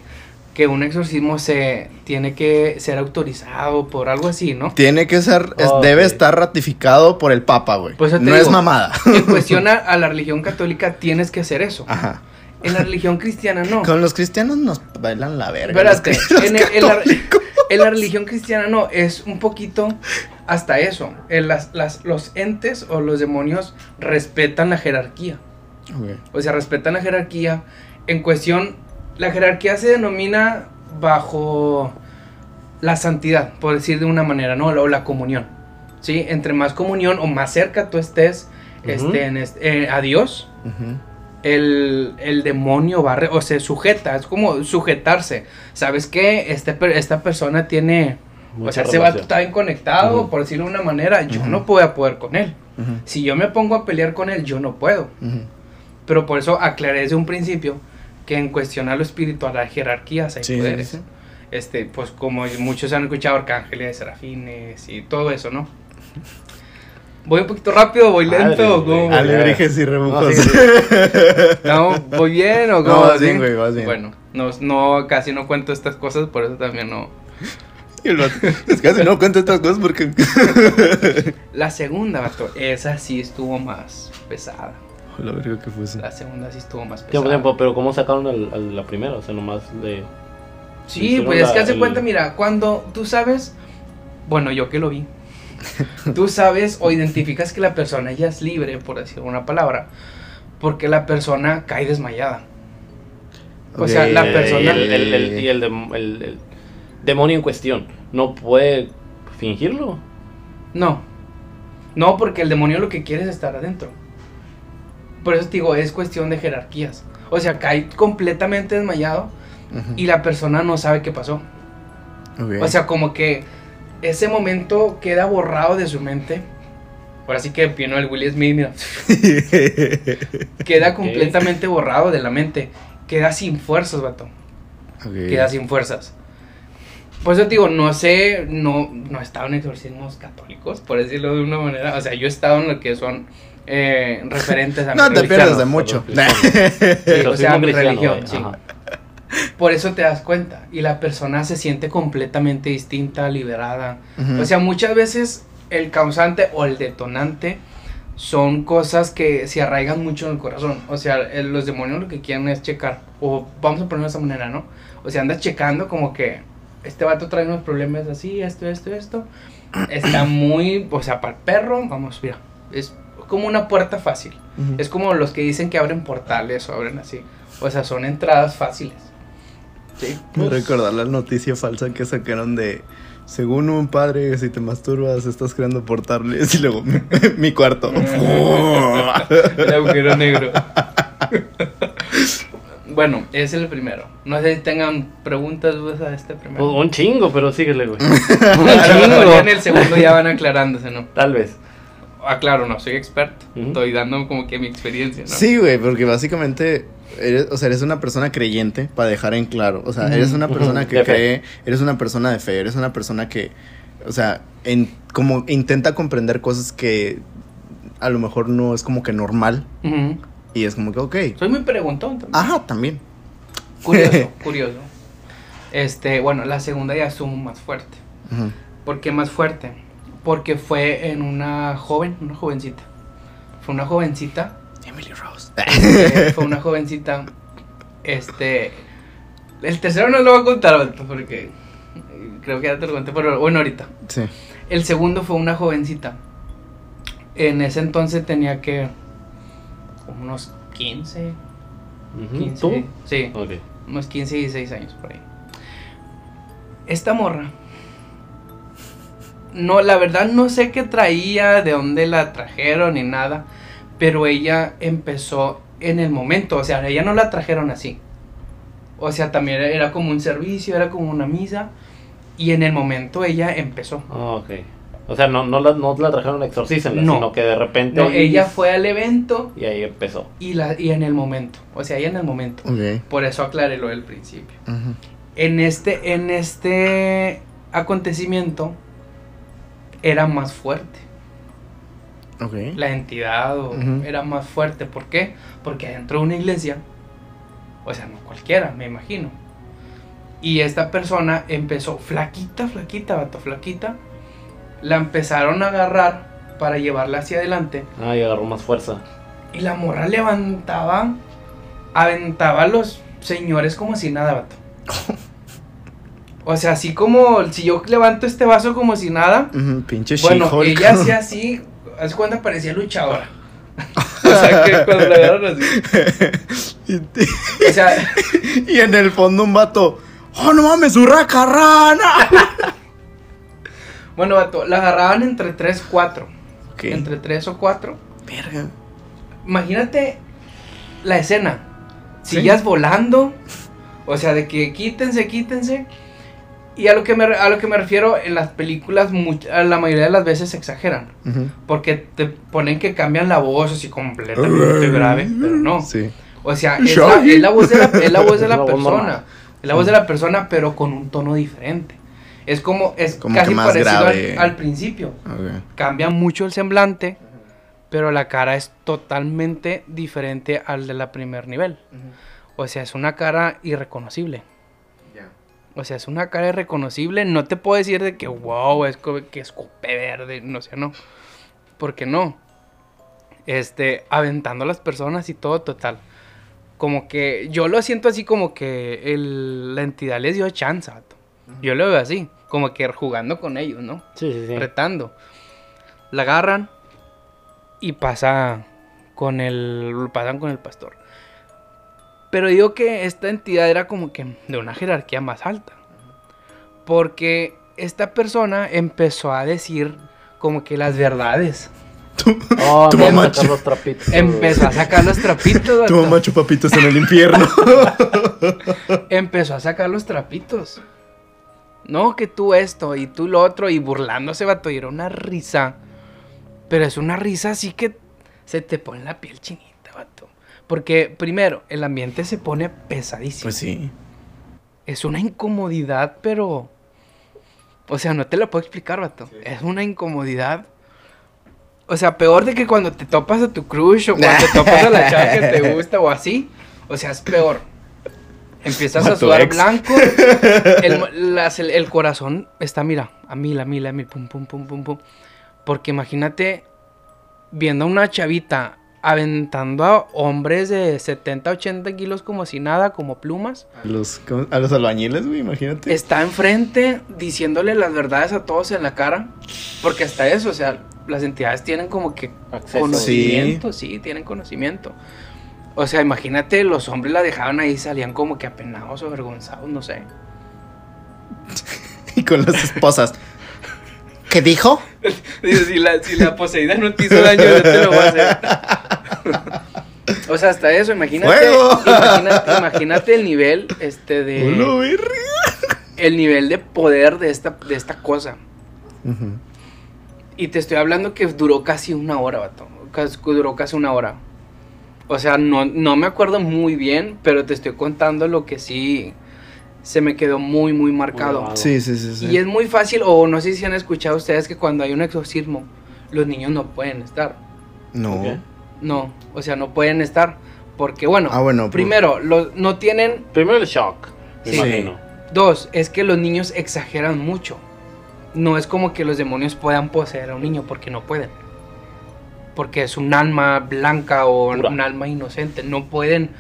que un exorcismo se tiene que ser autorizado por algo así, ¿no? Tiene que ser, es- debe estar ratificado por el papa, güey. Pues no digo, es mamada. En cuestión a, a la religión católica tienes que hacer eso. Ajá. En la religión cristiana no. Con los cristianos nos bailan la verga. Espérate, en, el- en la, católicos. en la religión cristiana no, es un poquito hasta eso. En las, las- los entes o los demonios respetan la jerarquía. O sea, respetan la jerarquía. En cuestión, la jerarquía se denomina bajo la santidad, por decir de una manera, ¿no? O la comunión. ¿Sí? Entre más comunión o más cerca tú estés este, en este- eh, a Dios, el, el demonio va o se sujeta, es como sujetarse. ¿Sabes qué? Este, esta persona tiene, o sea, ese vato relación. está bien conectado, por decirlo de una manera, yo no voy a poder con él. Si yo me pongo a pelear con él, yo no puedo. Pero por eso aclaré desde un principio que en cuestión a lo espiritual hay jerarquías, hay Sí, sí, poderes. sí. Este, pues como muchos han escuchado arcángeles, serafines y todo eso, ¿no? Voy un poquito rápido, voy lento, o cómo? Ale- Alebrijes y rebujos. No, sí, sí. No, voy bien o No, cómo? vas ¿Sí? bien, güey, vas bien. Bueno, no, no, casi no cuento estas cosas, por eso también no. Es casi no cuento estas cosas porque. La segunda, vato, esa sí estuvo más pesada. La verga que fue eso. La segunda sí estuvo más pesada. Tiempo, pero ¿cómo sacaron al- al- la primera? O sea, nomás de... Sí, pues es que hace el- cuenta, mira, cuando tú sabes, bueno, yo que lo vi, tú sabes o identificas que la persona ya es libre, por decir una palabra, porque la persona cae desmayada. O sea, la. Y persona- el, el- el- y el dem- el- el demonio en cuestión no puede fingirlo. No, no, porque el demonio lo que quiere es estar adentro. Por eso te digo, es cuestión de jerarquías. O sea, cae completamente desmayado Ujú. y la persona no sabe qué pasó. O sea, como que ese momento queda borrado de su mente. Ahora sí que vino el Will Smith, mira. Queda completamente borrado de la mente. Queda sin fuerzas, vato. Ok. Queda sin fuerzas. Por eso te digo, no sé, no, no he estado en exorcismos católicos, por decirlo de una manera. O sea, yo he estado en lo que son eh, referentes a mi No te pierdas de mucho. Sí, o sea, mi religión, güey, sí. ajá. Por eso te das cuenta. Y la persona se siente completamente distinta, liberada. O sea, muchas veces el causante o el detonante son cosas que se arraigan mucho en el corazón. O sea, el- los demonios lo que quieren es checar. O vamos a ponerlo de esa manera, ¿no? O sea, andas checando como que este vato trae unos problemas así, esto, esto, esto. Está muy, o sea, para el perro, vamos, mira, es como una puerta fácil. Ujú. Es como los que dicen que abren portales o abren así. O sea, son entradas fáciles. Sí. Me recordar la noticia falsa que sacaron de. Según un padre, si te masturbas, estás creando portales y luego mi, mi cuarto. El agujero negro. bueno, ese es el primero. No sé si tengan preguntas, dudas a este Pues, primero. un chingo, pero síguele, güey. un ya en chingo. el segundo ya van aclarándose, ¿no? Tal vez. Aclaro, no soy experto. Estoy dando como que mi experiencia, ¿no? Sí, güey, porque básicamente. Eres, o sea, eres una persona creyente, para dejar en claro. O sea, eres una persona que cree, eres una persona de fe, eres una persona que, o sea, en, como intenta comprender cosas que a lo mejor no es como que normal. Y es como que, ok. Soy muy preguntón también. Ajá, también. Curioso, curioso. Este, bueno, la segunda ya estuvo más fuerte. Ujú. ¿Por qué más fuerte? Porque fue en una joven, una jovencita. Fue una jovencita Emily Rose. Este, fue una jovencita. Este. El tercero no lo voy a contar ahorita porque. Creo que ya te lo conté, pero bueno, ahorita. Sí. El segundo fue una jovencita. En ese entonces tenía que. como unos 15. Ujú. 15 ¿Tú? Sí, unos 15 y 16 años por ahí. Esta morra. No, la verdad no sé qué traía, de dónde la trajeron ni nada. Pero ella empezó en el momento. O sea, ella no la trajeron así. O sea, también era, era como un servicio, era como una misa. Y en el momento ella empezó. Ah, ok. O sea, no, no, la, no la trajeron exorcícenla, No. sino que de repente. No, ahí- ella fue al evento Y ahí empezó. y, la, y en el momento. O sea, ella en el momento. Ok. Por eso aclaré lo del principio. En este, en este acontecimiento era más fuerte. Ok. La entidad o- era más fuerte. ¿Por qué? Porque dentro de una iglesia, o sea, no cualquiera, me imagino. Y esta persona empezó flaquita, flaquita, vato, flaquita. La empezaron a agarrar para llevarla hacia adelante. Ah, y agarró más fuerza. Y la morra levantaba, aventaba a los señores como si nada, vato. O sea, así como si yo levanto este vaso como si nada. Ujú, Pinche Bueno, ella hacía así, hace cuenta parecía luchadora. O sea, que cuando la agarran así. y, O sea, y en el fondo un vato. ¡Oh, no mames, urraca rana! bueno, vato, la agarraban entre 3, 4. Ok. Entre 3 o 4. Verga. Imagínate la escena. Sí. Sillas volando. O sea, de que quítense, quítense. Y a lo que me, a lo que me refiero, en las películas, much- la mayoría de las veces exageran. Ujú. Porque te ponen que cambian la voz así completamente grave, pero no. Sí. O sea, es la, es la voz de la, es la voz de la persona. Es la voz de la persona, pero con un tono diferente. Es como, es Como casi parecido al- grave. al principio Ok. cambia mucho el semblante, pero la cara es totalmente diferente al de la primer nivel. O sea, es una cara irreconocible. O sea, es una cara irreconocible. No te puedo decir de que, wow, es que escupe verde. No sé, no. Porque no. Este, aventando a las personas y todo total. Como que yo lo siento así como que el- la entidad les dio chance. Yo lo veo así. Como que jugando con ellos, ¿no? Sí, sí, sí. retando. La agarran y pasa con el pasan con el pastor. Pero digo que esta entidad era como que de una jerarquía más alta. Porque esta persona empezó a decir como que las verdades. Oh, Tu a mamá sacar los trapitos. Empezó a sacar los trapitos. Tu mamá chupa pitos en el infierno. Empezó a sacar los trapitos. No, que tú esto y tú lo otro y burlándose, vato. Y era una risa. Pero es una risa así que se te pone la piel chinita. Porque primero, el ambiente se pone pesadísimo. pues sí. Es una incomodidad, pero... O sea, no te lo puedo explicar, vato. Es una incomodidad. O sea, peor de que cuando te topas a tu crush o cuando te topas a la chava que te gusta o así. O sea, es peor. Empiezas a sudar ex. blanco. El, mo- las- el- el corazón está, mira, a mil, a mil, a mil, pum, pum, pum, pum, pum. Porque imagínate viendo a una chavita aventando a hombres de 70, 80 kilos como si nada, como plumas. A los, ¿cómo? a los albañiles, güey, imagínate. Está enfrente diciéndole las verdades a todos en la cara. Porque hasta eso, o sea, las entidades tienen como que Acceso. conocimiento, sí. tienen conocimiento. O sea, imagínate, los hombres la dejaban ahí, salían como que apenados o avergonzados, no sé. Y con las esposas. ¿Qué dijo? Dice, si la, si la poseída no te hizo daño, yo te lo voy a hacer. o sea, hasta eso, imagínate. ¡Fuego! Imagínate, imagínate el nivel este de. El nivel de poder de esta, de esta cosa. Y te estoy hablando que duró casi una hora, vato. Duró casi una hora. O sea, no, no me acuerdo muy bien, pero te estoy contando lo que sí se me quedó muy, muy marcado. Sí, sí, sí, sí. Y es muy fácil, o no sé si han escuchado ustedes que cuando hay un exorcismo, los niños no pueden estar. No. No, o sea, no pueden estar. Porque, bueno, Ah, bueno, pues- primero, los, no tienen. Primero el shock, me Sí. imagino. Dos, es que los niños exageran mucho. No es como que los demonios puedan poseer a un niño, porque no pueden. Porque es un alma blanca o Pura. un alma inocente. No pueden.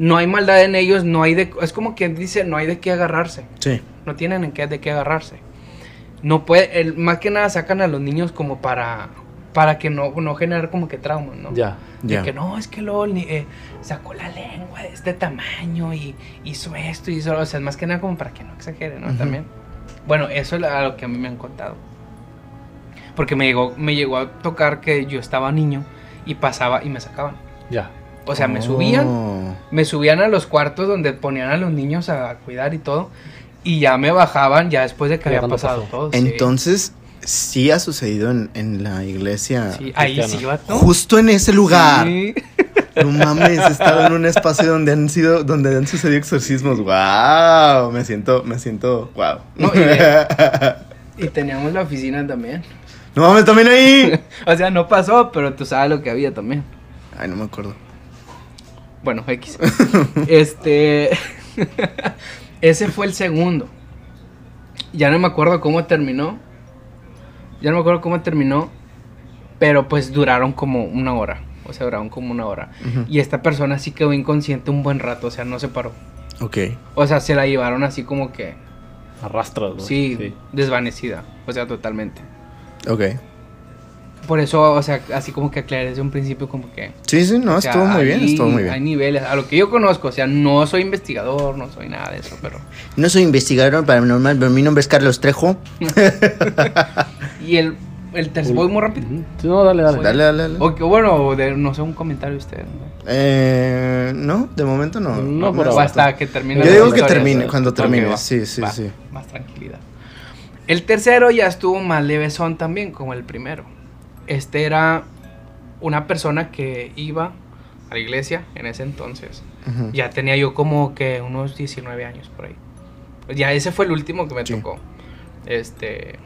No hay maldad en ellos, no hay de. Es como quien dice, no hay de qué agarrarse. Sí. No tienen en qué, de qué agarrarse. No puede. el- más que nada sacan a los niños como para. Para que no, no generar como que traumas, ¿no? Ya. Ya. que no, es que ni- eh, sacó la lengua de este tamaño y hizo esto y hizo. O sea, es más que nada como para que no exagere, ¿no? También. Bueno, eso es a lo que a mí me han contado. Porque me llegó, me llegó a tocar que yo estaba niño y pasaba y me sacaban. Ya. O sea, me subían, Oh. me subían a los cuartos donde ponían a los niños a cuidar y todo. Y ya me bajaban ya después de que había pasado pasó. todo. Entonces, sí ha sucedido en, en la iglesia. Sí, ahí sí, vato. Justo en ese lugar. Sí. No mames, he estado en un espacio donde han sido, donde han sucedido exorcismos. Wow, me siento, me siento, wow. No, y de- Y teníamos la oficina también. no mames, también ahí. O sea, no pasó, pero tú sabes lo que había también. Ay, no me acuerdo. Bueno, X. este. Ese fue el segundo. Ya no me acuerdo cómo terminó. Ya no me acuerdo cómo terminó. Pero pues duraron como una hora. O sea, duraron como una hora. Y esta persona sí quedó inconsciente un buen rato. O sea, no se paró. Ok. O sea, se la llevaron así como que. Arrastras, güey. Sí, desvanecida. O sea, totalmente. Ok. Por eso, o sea, así como que aclaré desde un principio como que... Sí, sí, no, o sea, estuvo muy bien, hay- estuvo muy Hay bien. niveles, a lo que yo conozco, o sea, no soy investigador, no soy nada de eso, pero... No soy investigador paranormal, pero mi nombre es Carlos Trejo. Y el, el tercer... Voy muy rápido. No, dale, dale. Dale, dale, dale. O que, bueno, de, no sé, un comentario de usted. ¿no? Eh, no, de momento no. No, me por O ahora. basta. hasta que termine. Yo digo que termine, cuando termine, sí, sí, va, sí. Más tranquilidad. El tercero ya estuvo más levesón también, como el primero. Este era una persona que iba a la iglesia en ese entonces. Ya tenía yo como que unos 19 años por ahí. Pues ya ese fue el último que me Sí. tocó. Este.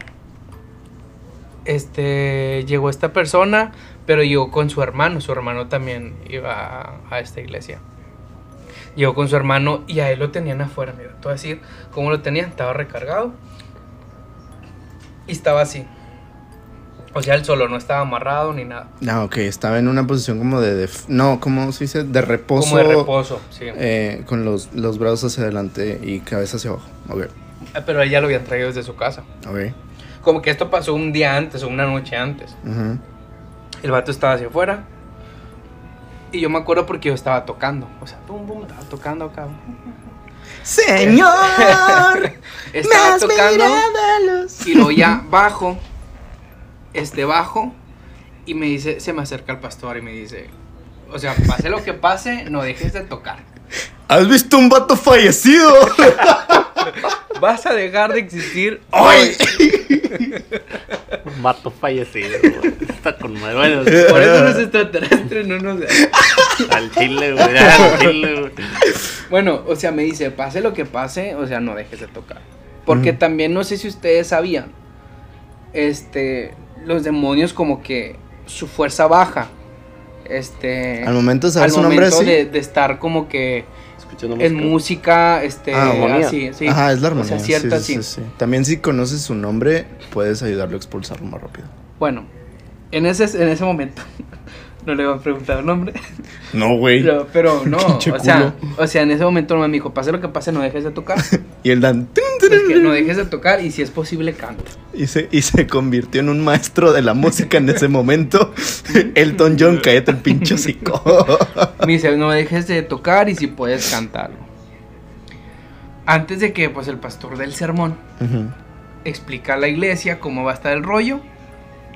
Este. Llegó esta persona, pero llegó con su hermano. Su hermano también iba a, a esta iglesia. Llegó con su hermano y a él lo tenían afuera. Mira, voy a decir cómo lo tenían. Estaba recargado. Y estaba así. O sea, él solo no estaba amarrado ni nada. Ah, ok, estaba en una posición como de... no, ¿cómo se dice? De reposo. Como de reposo, sí. eh, con los, los brazos hacia adelante y cabeza hacia abajo. Ok, Ah, Pero él ya lo habían traído desde su casa. ok. Como que esto pasó un día antes o una noche antes. Ujú. El vato estaba hacia afuera. Y yo me acuerdo porque yo estaba tocando. O sea, pum, pum, estaba tocando acá. Señor, Estaba tocando. Y luego ya bajo. Este bajo. Y me dice, se me acerca el pastor y me dice. O sea, pase lo que pase, no dejes de tocar. ¿Has visto un vato fallecido? Vas a dejar de existir ¡Ay! Un vato fallecido, güey. Está con madre. Bueno, Por eso los extraterrestres no nos... al chile, güey. Al chile, güey. Bueno, o sea, me dice, pase lo que pase, o sea, no dejes de tocar. Porque también no sé si ustedes sabían, este, los demonios como que su fuerza baja. Este, Al momento de saber al su nombre, sí. de, de estar como que Escuchando en música, este, Ah, armonía. así, sí. Ajá, es la O armonía. sea, cierta, sí, sí, sí. sí, sí. También si conoces su nombre, puedes ayudarlo a expulsarlo más rápido. Bueno, en ese, en ese momento, no le voy a preguntar el nombre, No, güey. pero, pero no, o sea, o sea, en ese momento me dijo, pase lo que pase, no dejes de tocar. Y él dan... Es que no dejes de tocar y si es posible, canta. Y se, y se convirtió en un maestro de la música en ese momento. Elton John, cállate el pinche hocico. Me dice, no dejes de tocar y si puedes cantarlo. Antes de que pues el pastor del sermón Ujú. explica a la iglesia cómo va a estar el rollo,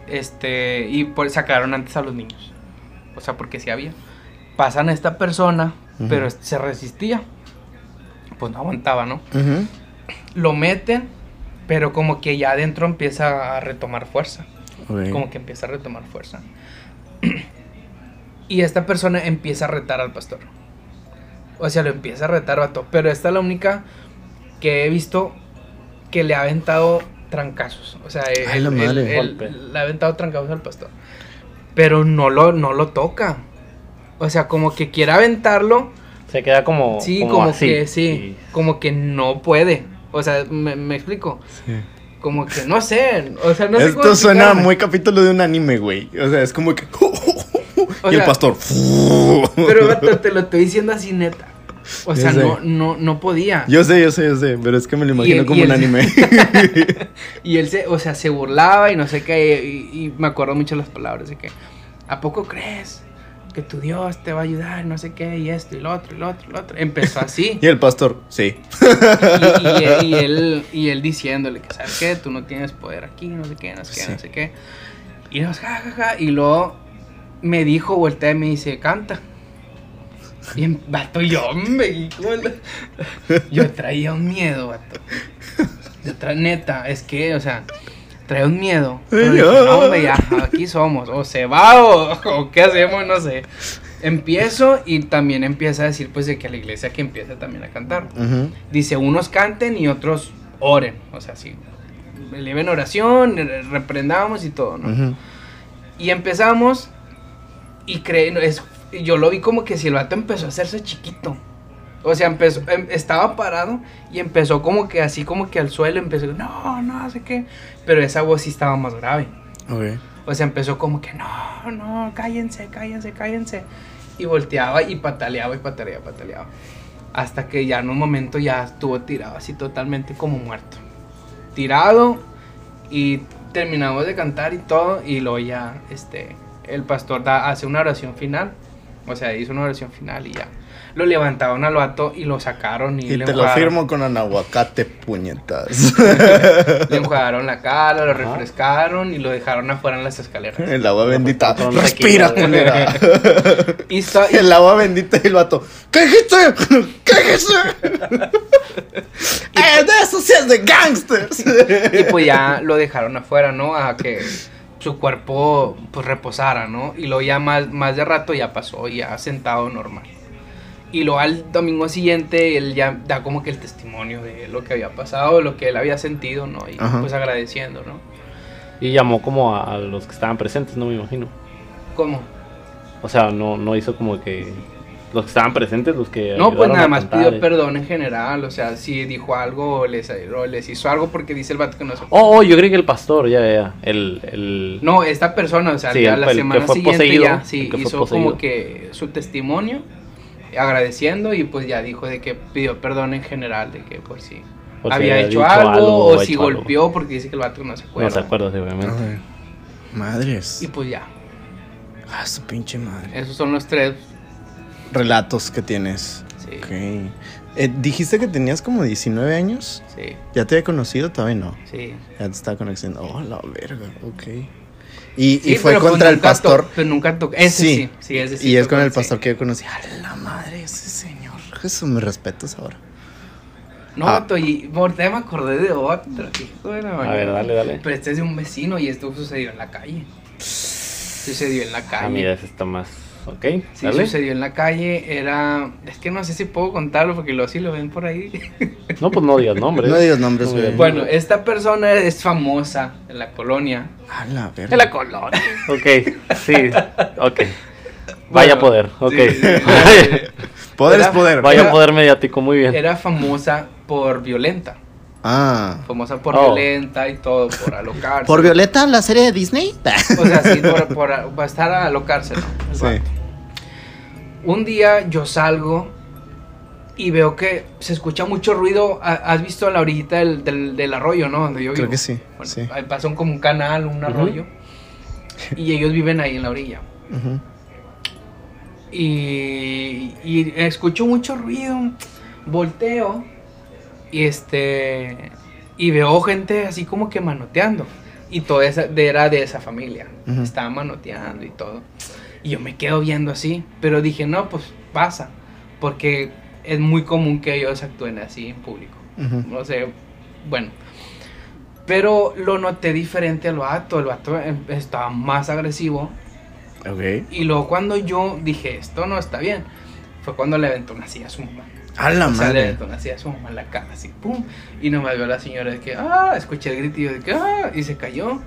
este, y pues sacaron antes a los niños. O sea, porque sí había. Pasan a esta persona, pero se resistía. Pues no aguantaba, ¿no? Lo meten, pero como que ya adentro empieza a retomar fuerza. Como que empieza a retomar fuerza. Y esta persona empieza a retar al pastor. O sea, lo empieza a retar vato. Pero esta es la única que he visto que le ha aventado trancazos. O sea, Ay, él, la madre. él le ha aventado trancazos al pastor. Pero no lo, no lo toca. O sea, como que quiere aventarlo. Se queda como. Sí, como, así. que sí. Como que no puede. O sea, me, me explico. Sí. Como que no sé. O sea, no sé cómo Esto suena explicarme. muy capítulo de un anime, güey. O sea, es como que. O y el sea, pastor. Pero te lo estoy diciendo así neta. O sea, no, no, no podía. Yo sé, yo sé, yo sé, pero es que me lo imagino como un anime. Y él se, o sea, se burlaba y no sé qué. Y, y me acuerdo mucho las palabras de que, ¿a poco crees que tu Dios te va a ayudar? No sé qué, y esto, y lo otro, y lo otro, y lo otro. Empezó así. y el pastor, sí. y, y- y él, y él diciéndole que, ¿sabes qué? Tú no tienes poder aquí, no sé qué, no sé qué, Sí. no sé qué. Y nos, ja, ja, ja. Y luego me dijo, voltea y me dice, canta. Y en, vato, yo, hombre, yo traía un miedo, vato. Yo tra- neta, es que, o sea, traía un miedo. Pero dije, no, hombre, ya, aquí somos. O se va o, o qué hacemos, no sé. Empiezo y también empieza a decir, pues, de que la iglesia que empiece también a cantar. Dice, unos canten y otros oren. O sea, sí. Eleven oración, re- reprendamos y todo, ¿no? Ujú. Y empezamos y creen, es, yo lo vi como que si el vato empezó a hacerse chiquito. O sea, empezó, em- estaba parado y empezó como que así como que al suelo empezó, no, no sé qué. Pero esa voz sí estaba más grave. Ok. O sea, empezó como que, no, no, cállense, cállense, cállense. Y volteaba y pataleaba y pataleaba, pataleaba. Hasta que ya en un momento ya estuvo tirado así totalmente como muerto. Tirado y terminamos de cantar y todo, y luego ya, este, el pastor da, hace una oración final. O sea, hizo una oración final y ya. Lo levantaron al vato y lo sacaron y, Y le te lo firmo con anahuacate, puñetas. Le enjuagaron la cara, lo refrescaron y lo dejaron afuera en las escaleras. El agua bendita. Respira, culera. Y, El agua bendita y el vato. ¿Qué dijiste? ¿Qué dijiste? eh, de eso sí es de gangsters. y pues ya lo dejaron afuera, ¿no? A que su cuerpo pues reposara, ¿no? Y luego ya más, más de rato ya pasó, ya sentado normal. Y luego al domingo siguiente él ya da como que el testimonio de lo que había pasado, lo que él había sentido, ¿no? Y Ajá. pues agradeciendo, ¿no? Y llamó como a, a los que estaban presentes, no me imagino. ¿Cómo? O sea, no, no hizo como que los que estaban presentes, los que No, pues nada más cantar, pidió eh. perdón en general, o sea, si dijo algo o les, o les hizo algo porque dice el vato que no se... Oh, oh, yo creí que el pastor, ya, ya. El, el... No, esta persona, o sea, Sí, ya el- la semana fue siguiente poseído, ya sí, hizo poseído. como que su testimonio agradeciendo y pues ya dijo de que pidió perdón en general, de que pues sí. por si había había hecho algo, algo o si hecho algo. golpeó porque dice que el vato no se acuerda. No se acuerda, sí, obviamente. Ay, Madres. Y pues ya, Ah, su pinche madre. esos son los tres. Relatos que tienes. Sí, Ok. Eh, Dijiste que tenías como 19 años. sí, ¿Ya te había conocido? Todavía no. sí. Ya te estaba conociendo. Oh, la verga. Ok. Y, y fue pero, pues, contra el nunca pastor. to- pero nunca tocó. Ese sí, Sí. sí, ese sí. y es con el sí. pastor que yo conocí. A la madre, ese señor. Jesús, me respetas ahora. No, Ah. vato, y ahorita me acordé de otro, hijo de la A ver, dale, dale. Pero este es de un vecino y esto sucedió en la calle. Sucedió en la calle. Ah, mira, ese está más. Ok, Sí, dale. sucedió en la calle, era... Es que no sé si puedo contarlo porque luego sí lo ven por ahí. No, pues no digas nombres. No digas nombres, güey. bueno, esta persona es famosa en la colonia. A la verga. De la colonia. Ok, sí, ok. Vaya Bueno, poder, ok. sí, sí, Poder es poder. Vaya Era- poder mediático, muy bien. Era famosa por violenta. Ah. Famosa por Oh. violenta y todo, por alocarse. ¿Por Violeta, la serie de Disney? O sea, sí, por, por, por estar a alocarse, ¿no? Sí. Un día yo salgo y veo que se escucha mucho ruido. Ha- ¿Has visto la orillita del, del, del arroyo, no? Donde yo Creo vivo. que sí, Bueno, sí. Ahí pasa un- como un canal, un arroyo. Y ellos viven ahí en la orilla. Y, y escucho mucho ruido. Volteo. Y este. Y veo gente así como que manoteando. Y todo esa, de- era de esa familia. Ujú. Estaban manoteando y todo. Y yo me quedo viendo así. Pero dije, no, pues pasa. Porque es muy común que ellos actúen así en público. No sé. Bueno. Pero lo noté diferente al vato. El vato em- estaba más agresivo. Ok. Y luego cuando yo dije, esto no está bien, fue cuando le aventó una silla a su mamá. A la o sea, le madre. aventó una silla a su mamá en la cara, así, pum. Y nomás vio a la señora de que, ah, escuché el gritillo de que, ah, y se cayó.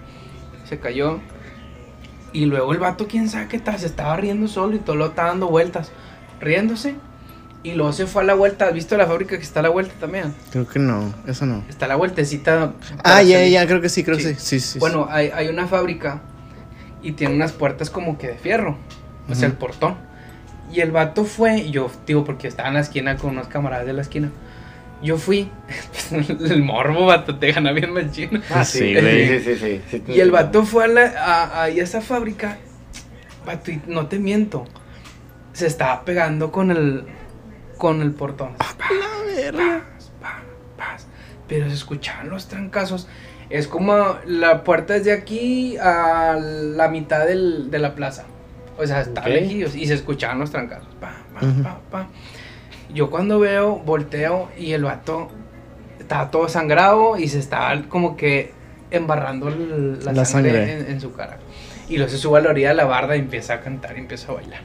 Se cayó. Y luego el vato, quién sabe qué tal, se estaba riendo solo y todo lo estaba dando vueltas, riéndose. Y luego se fue a la vuelta. ¿Has visto la fábrica que está a la vuelta también? Creo que no. Eso no. Está a la vueltecita. Ah, ya, salir. ya, creo que sí, creo que Sí. sí. Sí, sí. Bueno, hay, hay una fábrica y tiene unas puertas como que de fierro, o sea, el portón. Y el vato fue, y yo digo, porque estaba en la esquina con unos camaradas de la esquina. Yo fui, el morbo, vato, te gana bien machino. Ah, Sí, sí, güey, sí, sí, sí, sí. Y el vato fue a, la, a, a esa fábrica, vato, y no te miento, se estaba pegando con el, con el portón. La verga. Paz, paz, paz. Pero se escuchaban los trancazos. Es como la puerta es de aquí a la mitad del- de la plaza. O sea, está Ok. lejillos y se escuchaban los trancazos. Pa, pa, pa, pa. Yo cuando veo, volteo y el vato estaba todo sangrado y se estaba como que embarrando la, La sangre, sangre. En, en su cara. Y luego se sube a la orilla de la barda y empieza a cantar y empieza a bailar.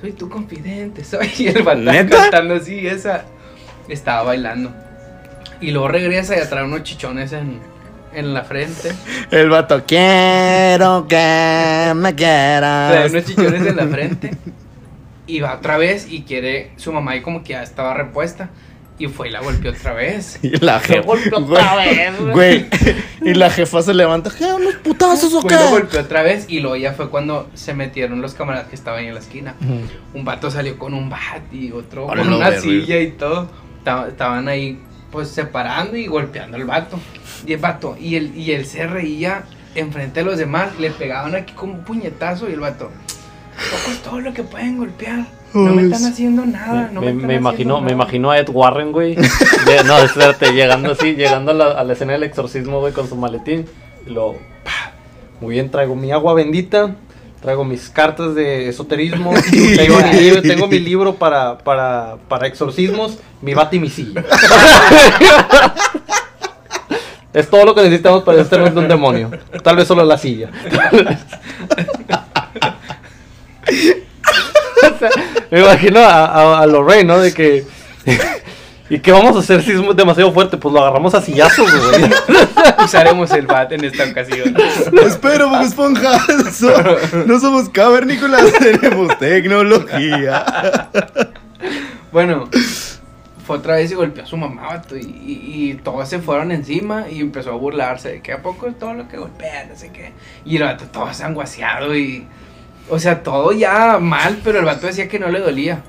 Soy tu confidente, soy y el vato cantando así, esa estaba bailando. Y luego regresa y atrae unos chichones en, en la frente. El vato, quiero que me Trae quieras. unos chichones en la frente. Y va otra vez y quiere. Su mamá y como que ya estaba repuesta. Y fue y la golpeó otra vez. Y la Se jefa. golpeó otra vez, güey. Güey. Y la jefa se levanta. ¿Qué? ¿Unos putazos o qué? y lo golpeó otra vez. Y luego ya fue cuando se metieron los camaradas que estaban ahí en la esquina. Ujú. Un vato salió con un bat y otro Hola, con una verga. silla y todo. Taba- Estaban ahí pues separando y golpeando al vato. Y el vato, y él, y él se reía enfrente de los demás, le pegaban aquí como un puñetazo y el vato, poco es todo lo que pueden golpear. No me están haciendo nada. No me, me, me están imagino, me nada". imagino a Ed Warren, güey. De- no, espérate, llegando así, llegando a la, a la escena del exorcismo, güey, con su maletín. Y lo. pa, Muy bien, traigo mi agua bendita. Traigo mis cartas de esoterismo. tengo, mi libro, tengo mi libro para, para, para exorcismos. Mi bate y mi silla. es todo lo que necesitamos para hacernos de un demonio. Tal vez solo la silla. O sea, me imagino a, a, a Lorraine, ¿no? De que. ¿Y qué vamos a hacer si es demasiado fuerte? Pues lo agarramos a sillazos, güey. Usaremos el bat en esta ocasión. Espero, Bob Esponja. So- no somos cavernícolas, tenemos tecnología. Bueno, fue otra vez y golpeó a su mamá, vato, y, y- y todos se fueron encima y empezó a burlarse de que a poco es todo lo que golpea, no sé qué. Y el vato todo sanguaseado y. O sea, todo ya mal, pero el vato decía que no le dolía.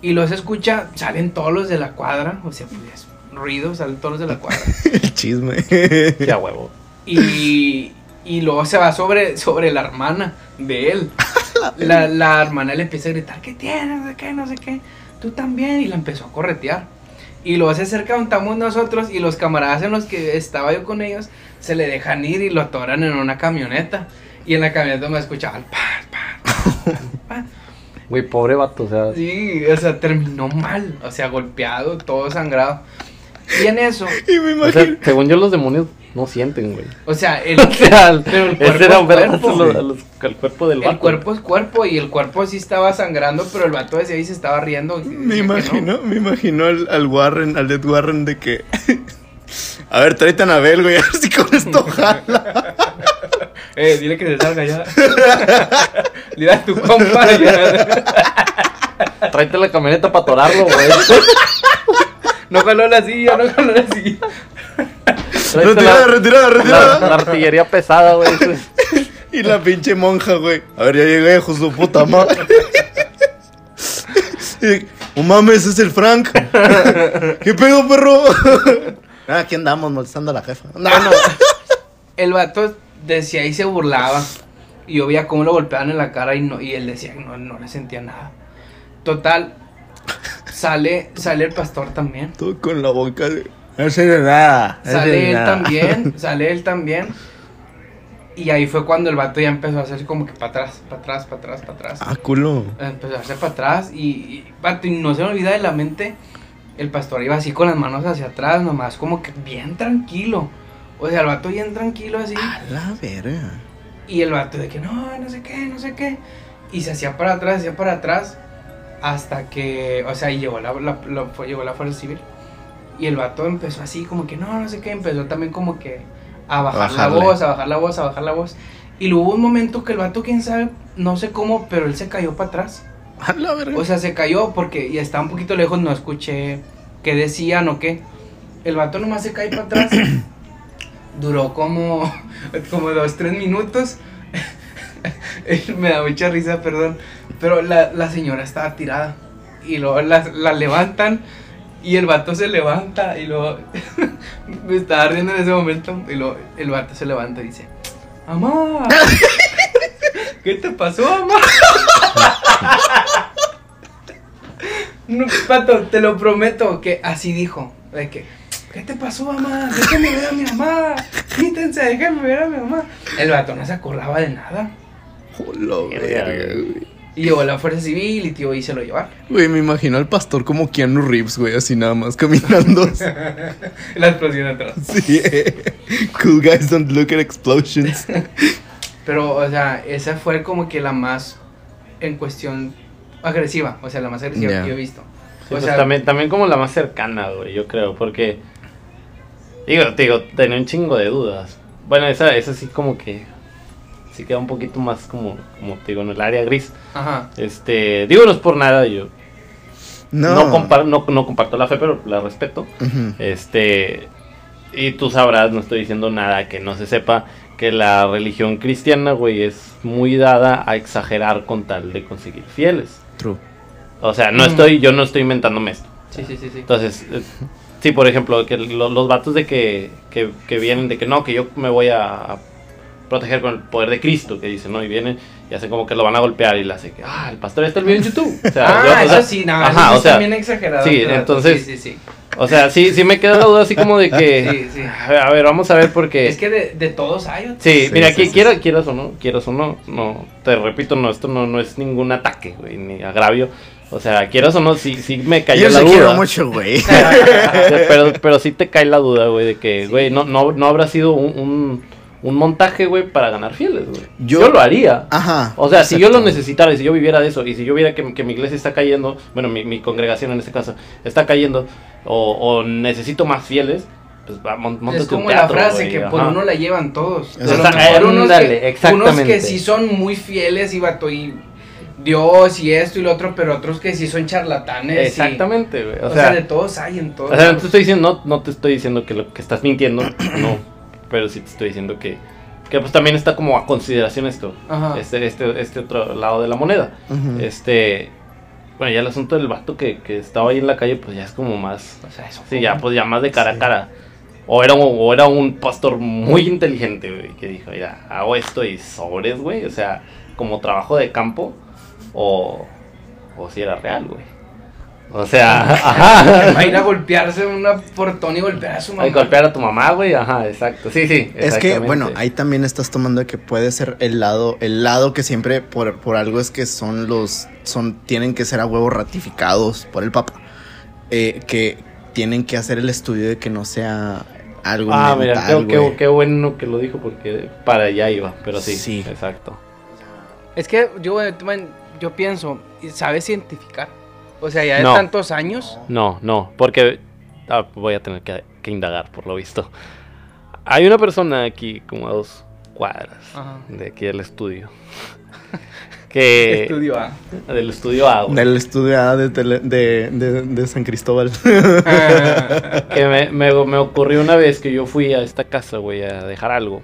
Y luego se escucha, salen todos los de la cuadra, o sea, pues ruido, salen todos los de la cuadra. El chisme. Ya huevo. Y, y luego se va sobre, sobre la hermana de él. La, la hermana le empieza a gritar, ¿qué tienes? No sé qué, no sé qué. Tú también. Y la empezó a corretear. Y luego se acerca donde estamos nosotros y los camaradas en los que estaba yo con ellos se le dejan ir y lo atoran en una camioneta. Y en la camioneta me escuchaban. Güey, pobre vato, o sea. Sí, o sea, terminó mal. O sea, golpeado, todo sangrado. Y en eso, Y me O sea, imagino. según yo, los demonios no sienten, güey. o sea, el, O sea, el- pero el ese cuerpo era es ver cuerpo. a los- a los- al cuerpo del vato. El cuerpo es cuerpo y el cuerpo sí estaba sangrando, pero el vato decía ahí se estaba riendo. y Me no. imagino, me imagino al, al Warren, al Ed Warren de que. A ver, tráete a Anabel, güey, a ver si con esto jala. Eh, dile que se salga ya. dile a tu compa ya. Tráete la camioneta para atorarlo, güey. No jaló la silla, no jaló la silla. Retirada, la, retirada, la- retirada. la artillería pesada, güey. Y la pinche monja, güey. A ver, ya llegué, hijo de su puta madre. Y, oh mames, ese es el Frank. ¿Qué pedo, perro? Ah, aquí andamos molestando a la jefa. No, Bueno, el vato decía y se burlaba. Y yo veía cómo lo golpeaban en la cara y, no, y él decía que no, no le sentía nada. Total, sale, sale el pastor también. Todo con la boca de. No sé de nada. no sé de Sale él nada". también, sale él también. Y ahí fue cuando el vato ya empezó a hacer como que para atrás, para atrás, para atrás, para atrás. Ah, culo. Empezó a hacer para atrás y, y, vato, y no se me olvida de la mente, el pastor iba así con las manos hacia atrás, nomás como que bien tranquilo. O sea, el vato bien tranquilo así. A la verga. Y el vato de que no, no sé qué, no sé qué. Y se hacía para atrás, se hacía para atrás. Hasta que, o sea, y llegó la, la- la- llegó la Fuerza Civil. Y el vato empezó así, como que no, no sé qué. Empezó también como que a bajar la bajarle. voz, a bajar la voz, a bajar la voz. Y luego hubo un momento que el vato, quién sabe, no sé cómo, pero él se cayó para atrás. A la verga. O sea, se cayó porque ya estaba un poquito lejos, no escuché qué decían o qué. El vato nomás se cae para atrás. Duró como, como dos, tres minutos. Me da mucha risa, perdón. Pero la, la señora estaba tirada. Y luego la, la levantan. Y el vato se levanta. Y luego me estaba riendo en ese momento. Y luego el vato se levanta y dice: ¡Amá! ¿Qué te pasó, amá? No, Pato, te lo prometo que así dijo. De que, ¿qué te pasó, mamá? Déjame ver a mi mamá. Quítense, déjame ver a mi mamá. El vato no se acordaba de nada. Hola, Verga, verga, güey. Y llegó la fuerza civil y tío y se lo llevaron. Güey, me imagino al pastor como Keanu Reeves, güey, así nada más caminando. La explosión atrás. sí. Cool guys don't look at explosions. Pero, o sea, esa fue como que la más en cuestión agresiva. O sea, la más agresiva que yo he visto. Sí, o pues sea, también, también como la más cercana, güey, yo creo, porque... Digo, te digo, tenía un chingo de dudas. Bueno, esa, esa sí como que... Sí queda un poquito más como, como te digo, en el área gris. Ajá. Este, digo, no es por nada, yo No. no, compar- no, no comparto la fe, pero la respeto. Este, y tú sabrás, no estoy diciendo nada que no se sepa, que la religión cristiana, güey, es muy dada a exagerar con tal de conseguir fieles. True. O sea, no Mm. estoy, yo no estoy inventándome esto. Sí, sí, sí, sí. Entonces, eh, Sí, por ejemplo, que lo- los vatos de que, que, que vienen de que no, que yo me voy a, proteger con el poder de Cristo, que dicen, ¿no? Y vienen y hacen como que lo van a golpear y le hacen que, ah, el pastor está el video en YouTube. O sea, Ah, yo, o sea, eso sí, no, ajá, eso o sea, bien exagerado. sí, entonces- Sí, sí, sí. O sea, sí, sí me queda la duda así como de que, Sí, sí. a ver, vamos a ver porque... Es que de, de todos hay. otros. Sí, Sí, mira, sí, aquí sí, quiero, quieras o no, quieras o no, no, te repito, no, esto no, no es ningún ataque, güey, ni agravio. O sea, quieras o no, sí, sí me cayó Yo la se duda. quiero mucho, güey. Pero, pero sí te cae la duda, güey, de que, güey, no, no, no habrá sido un, un, un montaje, güey, para ganar fieles, güey. Yo, Yo- lo haría. Ajá. O sea, si yo lo exacto. necesitara y si yo viviera de eso, y si yo viera que, que mi iglesia está cayendo, bueno, mi, mi congregación en este caso, está cayendo, o, o necesito más fieles, pues va, Es como teatro, la frase que por uno la llevan todos. Exacto. A lo mejor unos, Ándale, que, unos exactamente. que sí son muy fieles y vato y Dios y esto y lo otro, pero otros que sí son charlatanes. Exactamente, güey. o, O, sea, sea, de todos hay en todos. o sea, no te estoy diciendo, no, no te estoy diciendo que lo que estás mintiendo, no, pero sí te estoy diciendo que, que pues también está como a consideración esto, Ajá. este, este, este otro lado de la moneda. Este, bueno, ya el asunto del vato que, que estaba ahí en la calle, pues ya es como más, O sea, eso sí, ya pues ya más de cara a cara. O era, un- o era un pastor muy inteligente, güey, que dijo, mira, hago esto y sobres, güey, o sea, como trabajo de campo, o, o si era real, güey. O sea, ajá. Va a ir a golpearse una portón y golpear a su mamá. Ay, golpear a tu mamá, güey, ajá, exacto. Sí, sí. Es que, bueno, ahí también estás tomando de que puede ser el lado, el lado que siempre por, por algo es que son los, son, tienen que ser a huevo ratificados por el Papa. Eh, que tienen que hacer el estudio de que no sea algo Ah, mira, qué, qué- güey. qué bueno que lo dijo porque para allá iba, pero sí, Sí. exacto. Es que yo, eh, yo pienso, ¿sabes cientificar? O sea, ya de No. tantos años. No, no, porque ah, voy a tener que, que indagar por lo visto. Hay una persona aquí como a dos cuadras Ajá. de aquí del estudio. que Estudio A. del estudio A, güey. Del estudio A de, tele- de, de- de San Cristóbal. Que me, me- me ocurrió una vez que yo fui a esta casa, güey, a dejar algo.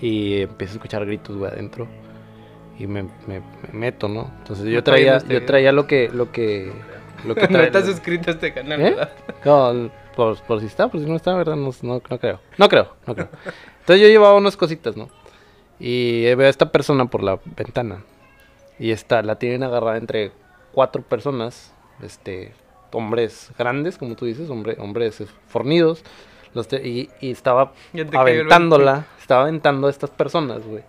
Y empiezo a escuchar gritos, güey, adentro. Y me, me- me meto, ¿no? Entonces yo traía, este yo traía lo que, lo que, lo que no estás suscrito a este canal, ¿Eh? ¿verdad? No, por, por si está, por si no está, ¿verdad? No, no, no creo. No creo, no creo. Entonces yo llevaba unas cositas, ¿no? Y veo a esta persona por la ventana. Y está, la tienen agarrada entre cuatro personas, este, hombres grandes, como tú dices, hombre, hombres fornidos. Los y, y estaba aventándola, estaba aventando a estas personas, güey.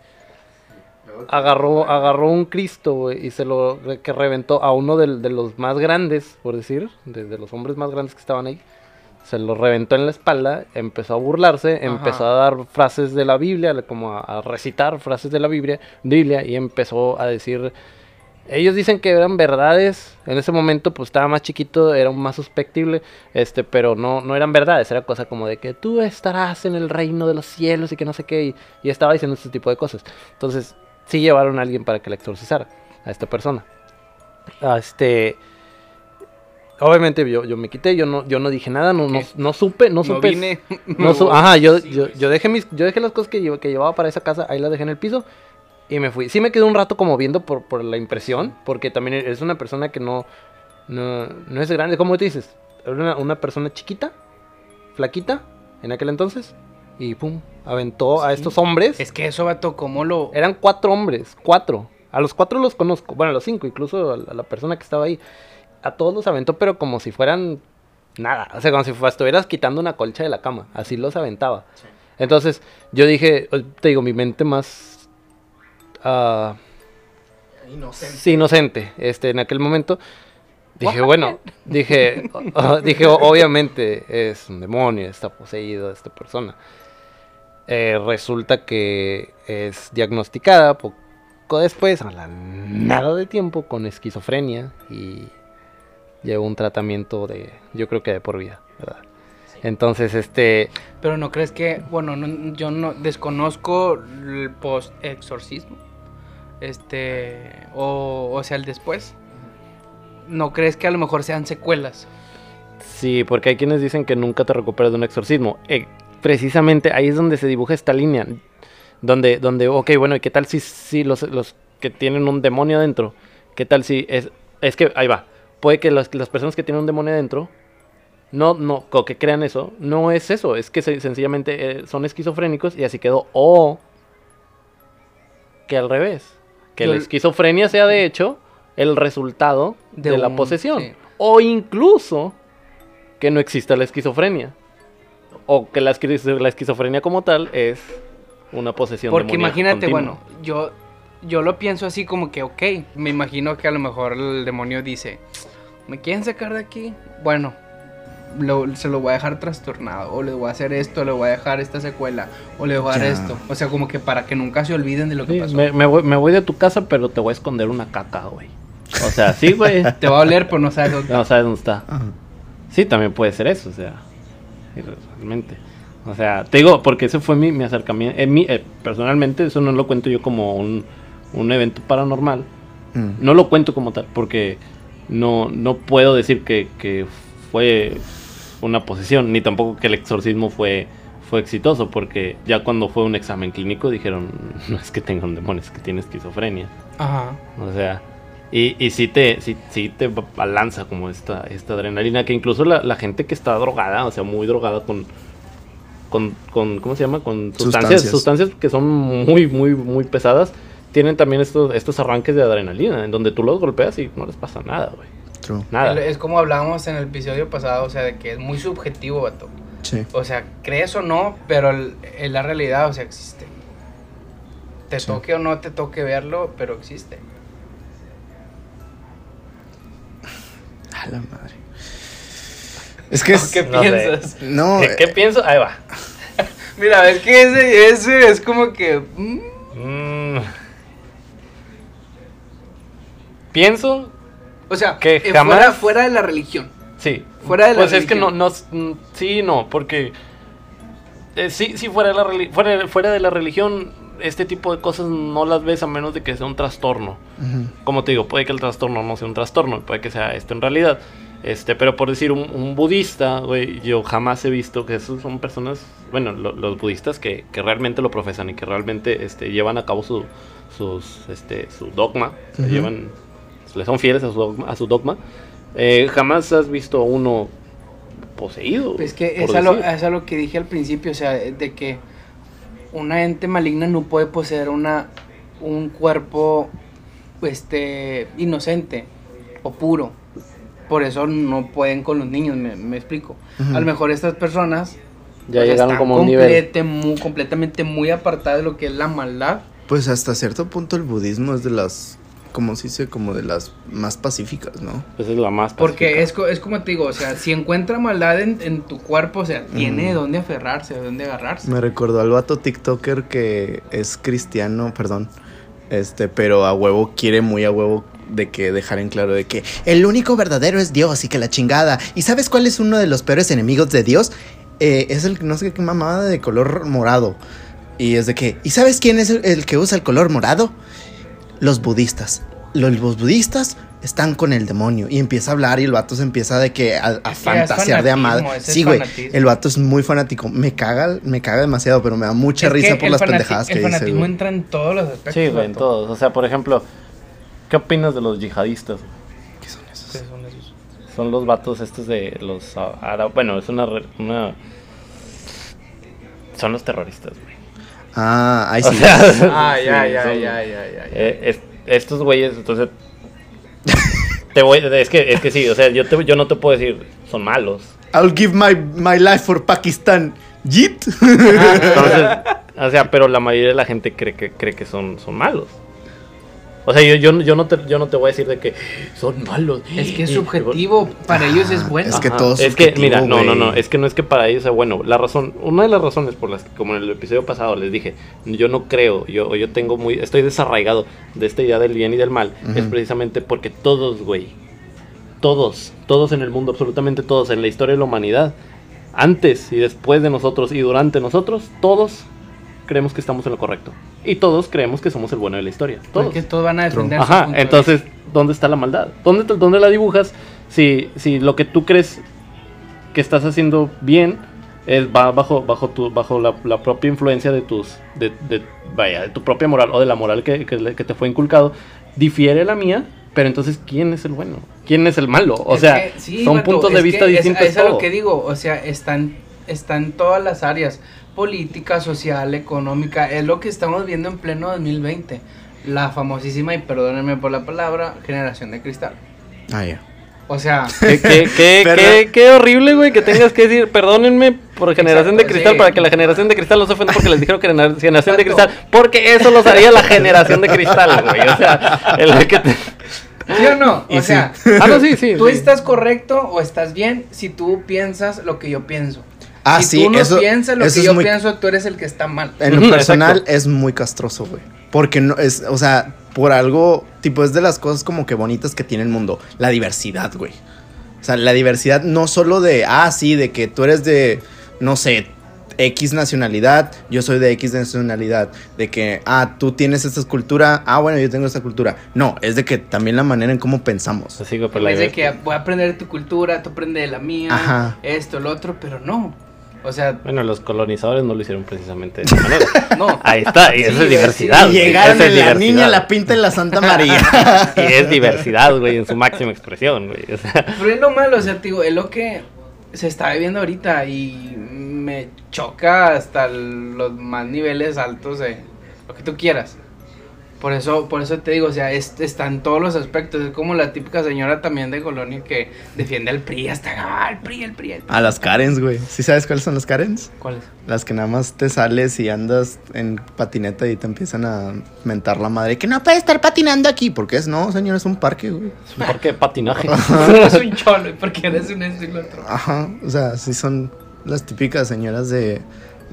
Agarró, agarró un Cristo, güey, y se lo que reventó a uno del- de, los más grandes, por decir, de, de los hombres más grandes que estaban ahí. Se lo reventó en la espalda, empezó a burlarse, Ajá. empezó a dar frases de la Biblia, como a, a recitar frases de la Biblia, Biblia, y empezó a decir, ellos dicen que eran verdades, en ese momento pues estaba más chiquito, era más susceptible, este, pero no, no eran verdades, era cosa como de que tú estarás en el reino de los cielos y que no sé qué, y, y estaba diciendo este tipo de cosas. Entonces, sí llevaron a alguien para que la exorcizara, a esta persona. Este, obviamente yo, yo me quité, yo no, yo no dije nada, no, no, supe, no No supe. vine. No su- ajá, yo, yo, yo dejé mis, yo dejé las cosas que, llevo- que llevaba para esa casa, ahí las dejé en el piso y me fui. Sí me quedé un rato como viendo por, por la impresión, porque también es una persona que no, no, no es grande, ¿cómo te dices? Una, una persona chiquita, flaquita, en aquel entonces, y pum, aventó a estos hombres. Es que eso, vato, ¿cómo lo...? Eran cuatro hombres, cuatro. A los cuatro los conozco, bueno, a los cinco, incluso a la, persona que estaba ahí. A todos los aventó, pero como si fueran nada. O sea, como si estuvieras quitando una colcha de la cama. Así los aventaba. Entonces, yo dije, te digo, mi mente más. ah, sí, inocente. Este, en aquel momento. Dije, bueno, dije, dije, obviamente es un demonio, está poseído esta persona. Eh, resulta que es diagnosticada poco después, a la nada de tiempo, con esquizofrenia y lleva un tratamiento de, yo creo que de por vida, ¿verdad? Entonces, este, Pero no crees que, bueno, no- yo no desconozco el post-exorcismo, este, o, o sea, el después. ¿No crees que a lo mejor sean secuelas? sí, porque hay quienes dicen que nunca te recuperas de un exorcismo. Eh, precisamente ahí es donde se dibuja esta línea, donde, donde, ok, bueno, ¿y qué tal si, si los, los que tienen un demonio adentro, qué tal si es, es que, ahí va, puede que las, las personas que tienen un demonio adentro no, no, que crean eso, no es eso, es que se- sencillamente eh, son esquizofrénicos y así quedó. O que al revés, que la esquizofrenia sea de hecho el resultado de, De la posesión. sí. O incluso que no exista la esquizofrenia. O que la, esquiz- la esquizofrenia como tal es una posesión Porque imagínate, continua. bueno, yo, yo lo pienso así como que, ok, me imagino que a lo mejor el demonio dice, ¿me quieren sacar de aquí? Bueno, lo- se lo voy a dejar trastornado, o le voy a hacer esto, le voy a dejar esta secuela, o le voy a dar esto. O sea, como que para que nunca se olviden de lo que pasó. me, me voy, me voy de tu casa, pero te voy a esconder una caca, güey. O sea, sí, güey. Te va a oler, pero no sabes dónde. No sabes dónde está. Ajá. Sí, también puede ser eso, o sea, realmente. O sea, te digo, porque ese fue mi, mi acercamiento. eh, mi- eh, personalmente, eso no lo cuento yo como un, un evento paranormal. Mm. No lo cuento como tal, porque no, no puedo decir que, que fue una posesión, ni tampoco que el exorcismo fue, fue exitoso, porque ya cuando fue un examen clínico dijeron, no es que tenga un demonio, es que tiene esquizofrenia. Ajá. O sea, y, y sí te, sí, sí te balanza como esta, esta adrenalina que incluso la, la gente que está drogada, o sea, muy drogada con, con, con ¿cómo se llama? Con sustancias, Sustancias. sustancias que son muy, muy, muy pesadas, tienen también estos, estos arranques de adrenalina, en donde tú los golpeas y no les pasa nada, güey. True. Nada. Es como hablábamos en el episodio pasado, o sea, de que es muy subjetivo, vato. Sí. O sea, crees o no, pero en la realidad, o sea, existe. Te Sí. toque o no te toque verlo, pero existe. A la madre. Es que es. ¿Qué no sé. No, ¿Qué, qué eh, pienso? Ahí va. Mira, es que ese, ese es como que... mm, Mm. Pienso, o sea, Que eh, jamás- fuera, fuera de la religión. Sí. Fuera de la Pues es que no, religión. no, mm, sí, no, porque eh, sí, sí, fuera de, la fuera, fuera de la religión, este tipo de cosas no las ves a menos de que sea un trastorno. ujú. Como te digo, puede que el trastorno no sea un trastorno, puede que sea esto en realidad. Este, pero por decir un, un budista, güey, yo jamás he visto que esos son personas, bueno, lo- los budistas que, que realmente lo profesan y que realmente este, llevan a cabo su, sus, este, su dogma, se Ujú. llevan, le son fieles a su dogma, a su dogma. Eh, jamás has visto a uno poseído. Es que es a, lo, es a lo que dije al principio, o sea, de que una ente maligna no puede poseer una, un cuerpo este, inocente o puro. Por eso no pueden con los niños, me, me explico. A lo mejor estas personas ya llegaron están como nivel. completamente muy apartadas de lo que es la maldad. Pues hasta cierto punto el budismo es de las. Como se dice, como de las más pacíficas, ¿no? Esa es la más Porque pacífica. es, co- es como te digo, o sea, si encuentra maldad en, en tu cuerpo, o sea, tiene de Mm. dónde aferrarse, de dónde agarrarse. Me recordó al vato TikToker que es cristiano, perdón. Este, pero a huevo quiere muy a huevo de que dejar en claro de que el único verdadero es Dios y que la chingada. ¿Y sabes cuál es uno de los peores enemigos de Dios? Eh, es el no sé qué mamada de color morado. Y es de que, ¿y sabes quién es el, el que usa el color morado? Los budistas. Los, los budistas están con el demonio y empieza a hablar y el vato se empieza de que a, fantasear de amada. fanatismo, Sí, güey. fanatismo. El vato es muy fanático. Me caga, me caga demasiado, pero me da mucha Es risa por el las pendejadas que El dice. fanatismo güey. entra en todos los aspectos. Sí, güey, en todos. O sea, por ejemplo, ¿qué opinas de los yihadistas? ¿Qué son esos? ¿Qué son esos? Son los vatos estos de los árabes. Bueno, es una, una. Son los terroristas, güey. Ah, ahí sí. sea, Ah, ya, sí, ya, son- ya, ya, ya, ya. eh, es- estos güeyes, entonces. te voy, es que, es que sí, o sea, yo, te- yo no te puedo decir, son malos. I'll give my, my life for Pakistan. Yeet. Entonces, o sea, pero la mayoría de la gente cree que, cree que son, son malos. O sea, yo, yo, yo, no te, yo no te voy a decir de que son malos. Es que es Y- subjetivo, para ellos es Ah, bueno. es que Ajá, todo es Es que, mira, no, no, no, es que no es que para ellos sea bueno. La razón, una de las razones por las que, como en el episodio pasado les dije, yo no creo, yo, yo tengo muy, estoy desarraigado de esta idea del bien y del mal, es precisamente porque todos, güey, todos, todos en el mundo, absolutamente todos, en la historia de la humanidad, antes y después de nosotros y durante nosotros, todos creemos que estamos en lo correcto. Y todos creemos que somos el bueno de la historia. Todos. Porque todos van a defender su Ajá, punto de entonces, vista. ¿dónde está la maldad? ¿Dónde, dónde la dibujas? Si, si lo que tú crees que estás haciendo bien es, va bajo, bajo, tu, bajo la, la propia influencia de tus, de, de- vaya, de tu propia moral o de la moral que, que que te fue inculcado, difiere la mía, pero entonces, ¿quién es el bueno? quién es el malo. O Es sea, que, sí, son vato, puntos de es vista que es- distintos. Es, a lo que digo, o sea, están, están todas las áreas, política, social, económica, es lo que estamos viendo en pleno 2020. La famosísima, y perdónenme por la palabra, generación de cristal. Ah, ya. O sea, Qué, qué, qué, Pero- qué- qué horrible, güey, que tengas que decir, perdónenme por generación de cristal, sí. para que la generación de cristal no se ofenda porque les dijeron que gener- generación de Exacto. cristal, porque eso los haría la generación de cristal, güey. O sea, el que te... ¿sí o no? Y O sí. sea, Ah, no, sí, sí. tú sí. estás correcto o estás bien si tú piensas lo que yo pienso. Ah, si sí, tú no eso- piensas lo eso que es yo muy- pienso, tú eres el que está mal. En lo personal exacto. es muy castroso, güey. Porque no es, o sea, por algo, tipo, es de las cosas como que bonitas que tiene el mundo. La diversidad, güey. O sea, la diversidad no solo de, ah, sí, de que tú eres de, no sé, X nacionalidad, yo soy de X nacionalidad. De que, ah, tú tienes esta cultura, ah, bueno, yo tengo esta cultura. No, es de que también la manera en cómo pensamos. Así que por En la vez de que voy a aprender de tu cultura, tú aprendes de la mía, Ajá. esto, lo otro, pero no. O sea, Bueno, los colonizadores no lo hicieron precisamente de esa manera. no. Ahí está, y Sí, esa es diversidad. Y llegaron en la niña, la pinta y la Santa María. Y es diversidad, güey, en su máxima expresión, güey. O sea, Pero es lo malo, o sea, digo, es lo que se está viviendo ahorita y me choca hasta los más niveles altos de lo que tú quieras. Por eso, por eso te digo, o sea, es- está en todos los aspectos. Es como la típica señora también de Colonia que defiende al PRI hasta, ah, el PRI, el PRI, el PRI. A las Karens, güey. ¿Sí sabes cuáles son las Karens? ¿Cuál es? Las que nada más te sales y andas en patineta y te empiezan a mentar la madre. Que no puedes estar patinando aquí. Porque es, no, señor, es un parque, güey. ¿por qué patinaje? es un cholo, porque eres un esto y lo otro. Ajá. O sea, sí son las típicas señoras de,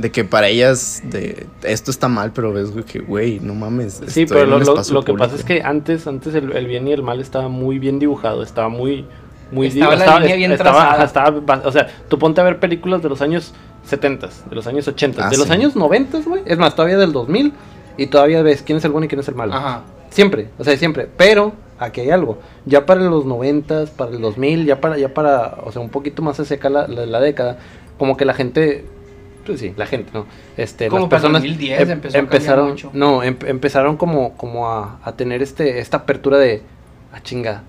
de que para ellas de esto está mal, pero ves, güey, que, güey, no mames. Sí, pero lo, lo- lo que pasa es que antes, antes el, el bien y el mal estaba muy bien dibujado, estaba muy, muy Estaba la línea bien estaba- estaba ba- o sea, tú ponte a ver películas de los años 70, de los años 80, Ah, de los años 90, güey, es más, todavía del 2000 y todavía ves quién es el bueno y quién es el malo. Ajá. Siempre, o sea, siempre, pero aquí hay algo. Ya para los 90, para el 2000, ya para ya para, o sea, un poquito más se seca la, la, la década, como que la gente pues sí, la gente, ¿no? Este, Como las para personas 2010 em- empezó a empezaron, mucho. no, em- empezaron como, como a, a tener este, esta apertura de, a chinga,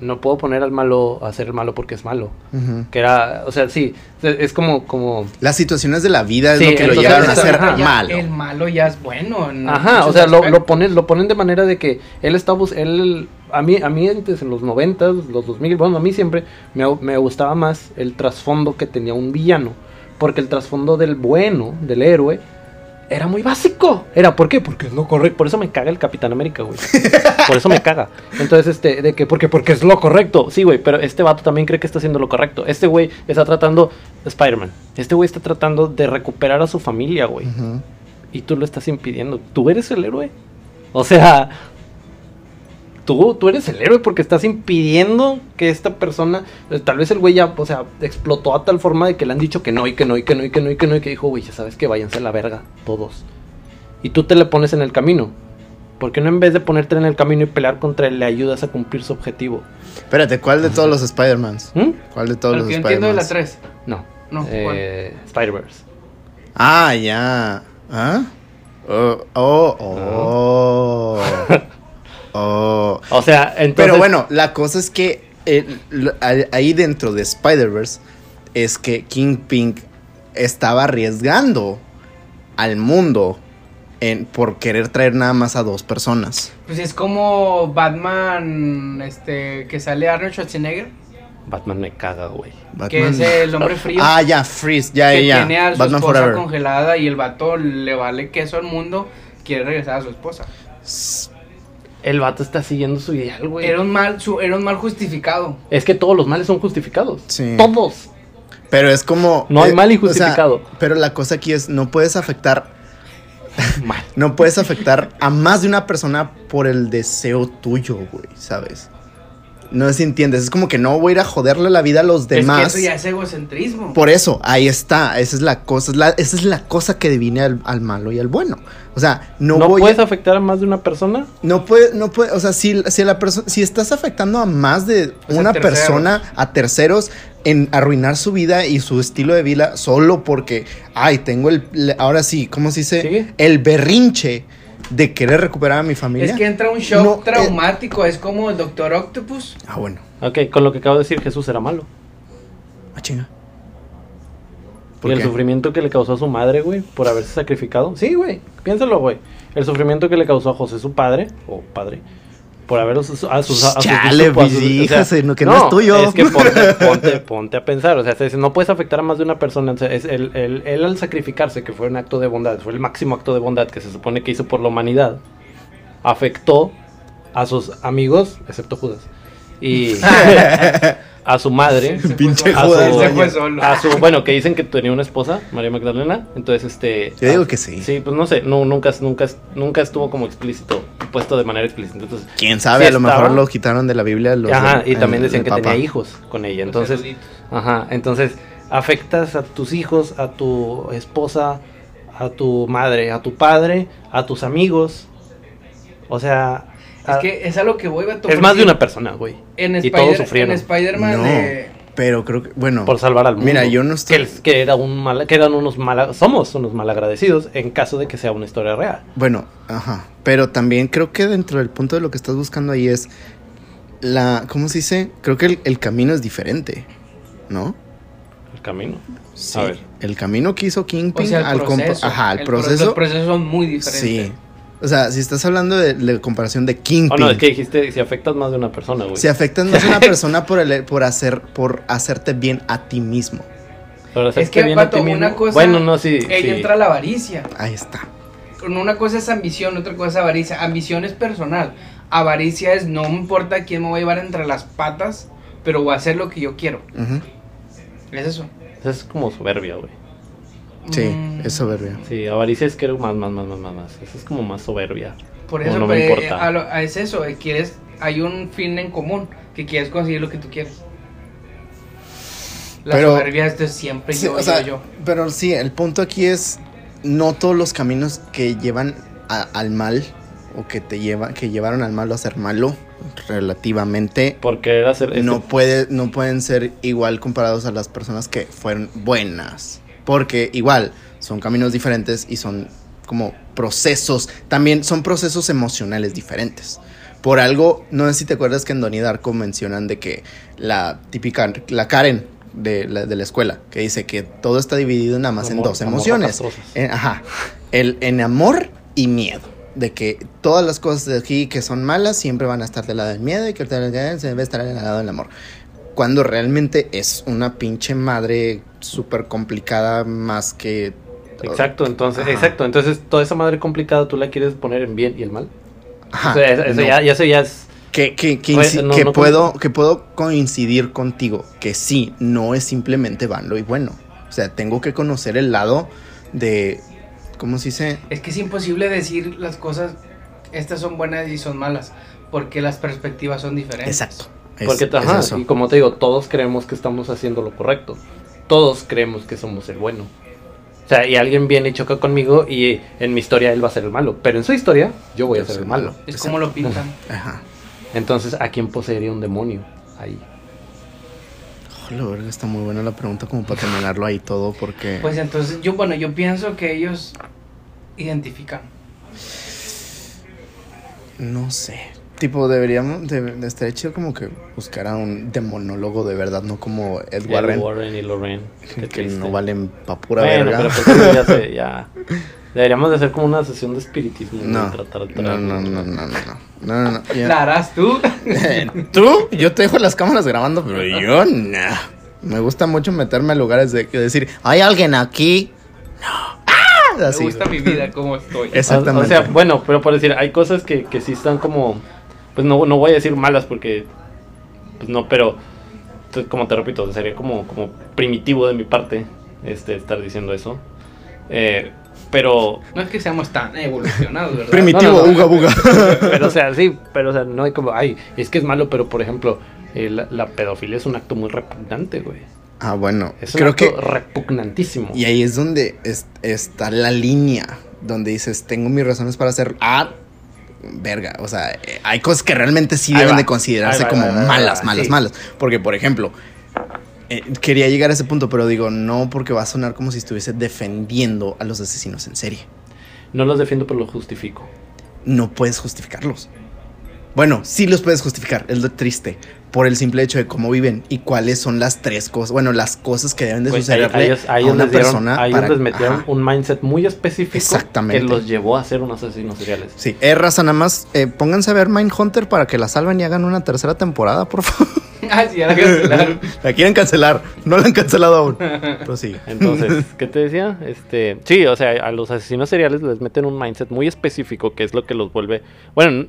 no puedo poner al malo a ser el malo porque es malo. Ujú. Que era, o sea, sí, es como, como, Las situaciones de la vida es Sí, lo que lo llevaron a ajá, ser malo. El malo ya es bueno. en Ajá, o sea, lo, lo ponen, lo ponen de manera de que él está bus él, a mí, a mí antes en los 90, los 2000, bueno, a mí siempre me, me gustaba más el trasfondo que tenía un villano, porque el trasfondo del bueno, del héroe, era muy básico. Era, ¿por qué? Porque es lo correcto. Por eso me caga el Capitán América, güey. Por eso me caga. Entonces, este, de que, porque, porque es lo correcto. Sí, güey, pero este vato también cree que está haciendo lo correcto. Este güey está tratando, Spider-Man, este güey está tratando de recuperar a su familia, güey y tú lo estás impidiendo. ¿Tú eres el héroe? O sea, tú, tú eres el héroe porque estás impidiendo que esta persona, eh, tal vez el güey ya, o sea, explotó a tal forma de que le han dicho que no y que no y que no y que no y que no y que dijo, güey, ya sabes que váyanse a la verga todos. Y tú te le pones en el camino. ¿Por qué no en vez de ponerte en el camino y pelear contra él, le ayudas a cumplir su objetivo? Espérate, ¿cuál de todos los Spider-Mans? ¿Mm? ¿Cuál de todos Lo los que yo entiendo de la Spider-Mans? 3. No. No, Eh, Spider-Verse. Ah, ya. ¿Ah? Oh, oh, oh. oh. O sea, entonces... Pero bueno, la cosa es que eh, ahí- ahí dentro de Spider-Verse es que Kingpin estaba arriesgando al mundo en, por querer traer nada más a dos personas. Pues es como Batman, este, que sale Arnold Schwarzenegger, Batman me caga, güey. que es el hombre frío. Ah, ya, Freeze, ya, que ya. tiene a su Batman esposa Forever. congelada y el vato le vale queso al mundo, quiere regresar a su esposa. El vato está siguiendo su ideal, güey. Era un mal, su, era un mal justificado. Es que todos los males son justificados. Sí. Todos. Pero es como. No hay eh, mal o sea, injustificado. pero la cosa aquí es: no puedes afectar. Mal. No puedes afectar a más de una persona por el deseo tuyo, güey, ¿sabes? No sé si entiendes. Es como que no voy a ir a joderle la vida a los Es que demás. eso ya es egocentrismo. Por eso, ahí está. Esa es la cosa. es la- esa es la cosa que divine al, al malo y al bueno. O sea, no, ¿No, voy puedes a. afectar a más de una persona? No puede, no puede, o sea, si, si la persona, si estás afectando a más de O sea, una terceros. persona, a terceros, en arruinar su vida y su estilo de vida solo porque, ay, tengo el, ahora sí, ¿cómo se dice? Sí. El berrinche de querer recuperar a mi familia. Es que entra un shock No, eh, traumático, es como el Doctor Octopus. Ah, bueno. Ok, con lo que acabo de decir, Jesús era malo. Ah, chinga. Y ¿Por el sufrimiento que le causó a su madre, güey, por haberse sacrificado. Sí, güey, piénsalo, güey. El sufrimiento que le causó a José, su padre, o padre, por haber a sus, a sus, a sus- Chale, a sus- híjase, no, que no es tuyo. Es que ponte, ponte, ponte a pensar, o sea, se dice, no puedes afectar a más de una persona. o sea, es el, el- él al sacrificarse, que fue un acto de bondad, fue el máximo acto de bondad que se supone que hizo por la humanidad, afectó a sus amigos, excepto Judas, y a su madre. Pinche a su, Se fue solo. a su- bueno, que dicen que tenía una esposa, María Magdalena, entonces este... Yo digo ah, que sí. Sí, pues no sé, no, nunca, nunca, nunca estuvo como explícito, puesto de manera explícita, entonces... Quién sabe, Sí a lo mejor lo quitaron de la Biblia. Los Ajá, de- y también el- decían el que Papa. tenía hijos con ella, entonces... Ajá, entonces afectas a tus hijos, a tu esposa, a tu madre, a tu padre, a tus amigos, o sea... Es a- que es a lo que voy, vato. es más de una persona, güey. En, y todos Spider, en sufrieron. Spider-Man No, de... pero creo que, bueno, por salvar al mundo. Mira, yo no estoy- Que, que era un mal, que eran unos mal, somos unos malagradecidos en caso de que sea una historia real. bueno, ajá, pero también creo que dentro del punto de lo que estás buscando ahí es la, ¿cómo se dice? Creo que el, el camino es diferente, ¿no? El camino. Sí. A ver. El camino que hizo Kingpin O sea, el al proceso. ajá, el, El pro- proceso, Los procesos son muy diferentes. sí. O sea, si estás hablando de, de comparación de Oh, Kingpin, no, es que dijiste si afectas más de una persona, güey. si afectas más a una persona por el, por hacer, por hacerte bien a ti mismo. Pero Es hacerte que, bien a vato, ti mismo- una cosa... Bueno, no, sí. Ahí sí. entra la avaricia. Ahí está. Una cosa es ambición, otra cosa es avaricia. Ambición es personal. Avaricia es no me importa quién me va a llevar entre las patas, pero voy a hacer lo que yo quiero. Ujú. Es eso. Eso es como soberbia, güey. Sí, Mm, es soberbia. Sí, avaricia es que más, más, más, más, más, más. Eso es como más soberbia. Por eso no me pues, importa. a lo- a- es eso, eh, quieres, hay un fin en común, que quieres conseguir lo que tú quieres. La Pero- soberbia esto es siempre Sí, yo, o sea, yo, yo. Pero sí, el punto aquí es no todos los caminos que llevan a- al mal o que te lleva, que llevaron al malo a ser malo relativamente Porque no puede, no pueden ser igual comparados a las personas que fueron buenas. Porque igual son caminos diferentes y son como procesos, también son procesos emocionales diferentes. Por algo, no sé si te acuerdas que en Donnie Darko mencionan de que la típica, la Karen de la, de la escuela, que dice que todo está dividido nada más en dos emociones. En- ajá, el, en amor y miedo. De que todas las cosas de aquí que son malas siempre van a estar del lado del miedo y que se debe estar del lado del amor. Cuando realmente es una pinche madre súper complicada más que... Exacto, entonces, Ajá. exacto. Entonces, toda esa madre complicada tú la quieres poner en bien y el mal. Ajá, o sea, eso, eso no. ya, ya, eso ya es. Que, que, que, Pues, no, que no puedo, que puedo coincidir contigo, que sí, no es simplemente malo y bueno. O sea, tengo que conocer el lado de... ¿Cómo se dice? Es que es imposible decir las cosas, estas son buenas y son malas, porque las perspectivas son diferentes. Exacto. Es- Porque, es ajá, y como te digo, todos creemos que estamos haciendo lo correcto. Todos creemos que somos el bueno. O sea, y alguien viene y choca conmigo y en mi historia él va a ser el malo. Pero en su historia, yo voy a ser el malo. malo. Es como lo pintan. Ajá. Entonces, ¿a quién poseería un demonio? Ahí. Joder, verga, está muy buena la pregunta como para terminarlo ahí todo porque... Pues entonces, yo, bueno, yo pienso que ellos identifican. No sé. Tipo, deberíamos, de, estaría chido como que buscar a un demonólogo de verdad, no como Ed Warren. Ed Warren y Lorraine. Que, que no valen pa' pura bueno. Pero pues, ya, Deberíamos de hacer como una sesión de espiritismo. No, tratar de no, no, no, no, no, no, no, no ¿La harás tú? ¿Tú? Yo te dejo las cámaras grabando, pero yo no. Me gusta mucho meterme a lugares de, decir, ¿hay alguien aquí? No. Ah, Me gusta mi vida como estoy. Exactamente. O, sea, bueno, pero por decir, hay cosas que, que sí están como pues no, no voy a decir malas porque. Pues no, pero. Como te repito, sería como, como primitivo de mi parte este, estar diciendo eso. Eh, pero. No es que seamos tan evolucionados, ¿verdad? Primitivo, No, no, no. uga buga. Pero, o sea, sí, pero, o sea, no hay como. Ay, es que es malo, pero por ejemplo, eh, la, la pedofilia es un acto muy repugnante, güey. Ah, bueno, Es un creo acto que repugnantísimo. y ahí es donde es- está la línea donde dices, tengo mis razones para hacer ah, verga, o sea, eh, hay cosas que realmente sí Ahí deben va, de considerarse va, como va, malas, malas, sí. malas, porque por ejemplo, eh, quería llegar a ese punto, pero digo, no porque va a sonar como si estuviese defendiendo a los asesinos en serie. No los defiendo, pero los justifico. No puedes justificarlos. Bueno, sí los puedes justificar, es lo triste. Por el simple hecho de cómo viven y cuáles son las tres cosas, bueno, las cosas que deben de Pues es- ahí a es una les dieron- persona. ahí para- les metieron Ajá. un mindset muy específico Exactamente. que los llevó a ser unos asesinos seriales. Sí, eh, raza, nada más eh, pónganse a ver Mindhunter para que la salven y hagan una tercera temporada, por favor. Ah, sí, la cancelaron. la quieren cancelar, no la han cancelado aún. Pero sí. Entonces, ¿qué te decía? Este, sí, o sea, a los asesinos seriales les meten un mindset muy específico que es lo que los vuelve. Bueno,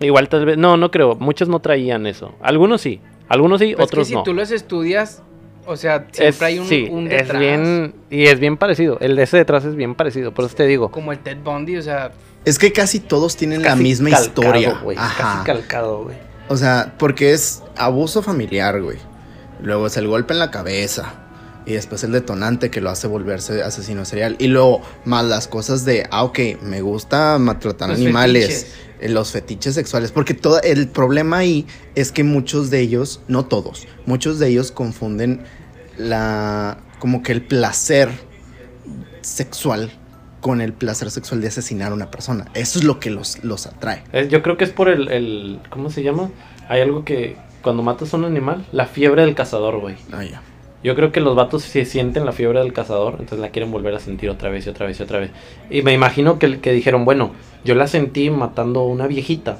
igual tal vez. No, no creo. Muchos no traían eso. Algunos sí. Algunos sí, Pues es otros que si no. tú los estudias, o sea, Es- siempre hay un, sí, un es detrás. bien. Y es bien parecido. El de ese detrás es bien parecido. Por eso te digo. Como el Ted Bundy, o sea, Es que casi todos tienen la misma calcado, historia. güey, Ajá. Casi calcado, güey. O sea, porque es abuso familiar, güey. Luego es el golpe en la cabeza. Y después el detonante que lo hace volverse asesino serial. Y luego, más las cosas de, ah, ok, me gusta maltratar Los animales. fetiches. Eh, Los fetiches sexuales. Porque todo el problema ahí es que muchos de ellos, no todos, muchos de ellos confunden la. como que el placer sexual con el placer sexual de asesinar a una persona. Eso es lo que los, los atrae. Eh, Yo creo que es por el, el. ¿Cómo se llama? Hay algo que. Cuando matas a un animal, la fiebre del cazador, güey. Ah, ya. Yo creo que los vatos se sienten la fiebre del cazador, entonces la quieren volver a sentir otra vez y otra vez y otra vez. Y me imagino que, que dijeron, bueno, yo la sentí matando una viejita,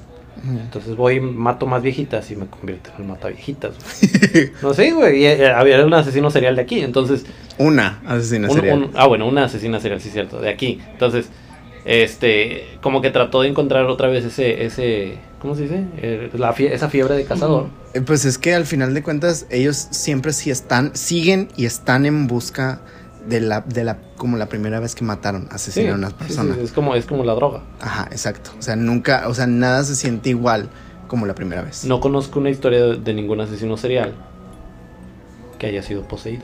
entonces voy y mato más viejitas y me convierto en mata viejitas. no sé, güey, y, eh, había un asesino serial de aquí, entonces... Una asesina un- serial. un- ah, bueno, una asesina serial, sí, cierto, de aquí. Entonces, este, como que trató de encontrar otra vez ese, ese, ¿cómo se dice? Eh, la fie- esa fiebre de cazador. Eh, Pues es que al final de cuentas ellos siempre sí están, siguen y están en busca de la, de la, como la primera vez que mataron, asesinaron a una sí, sí, persona. es como, es como la droga. Ajá, exacto. O sea, nunca, o sea, nada se siente igual como la primera vez. No conozco una historia de, de ningún asesino serial que haya sido poseído.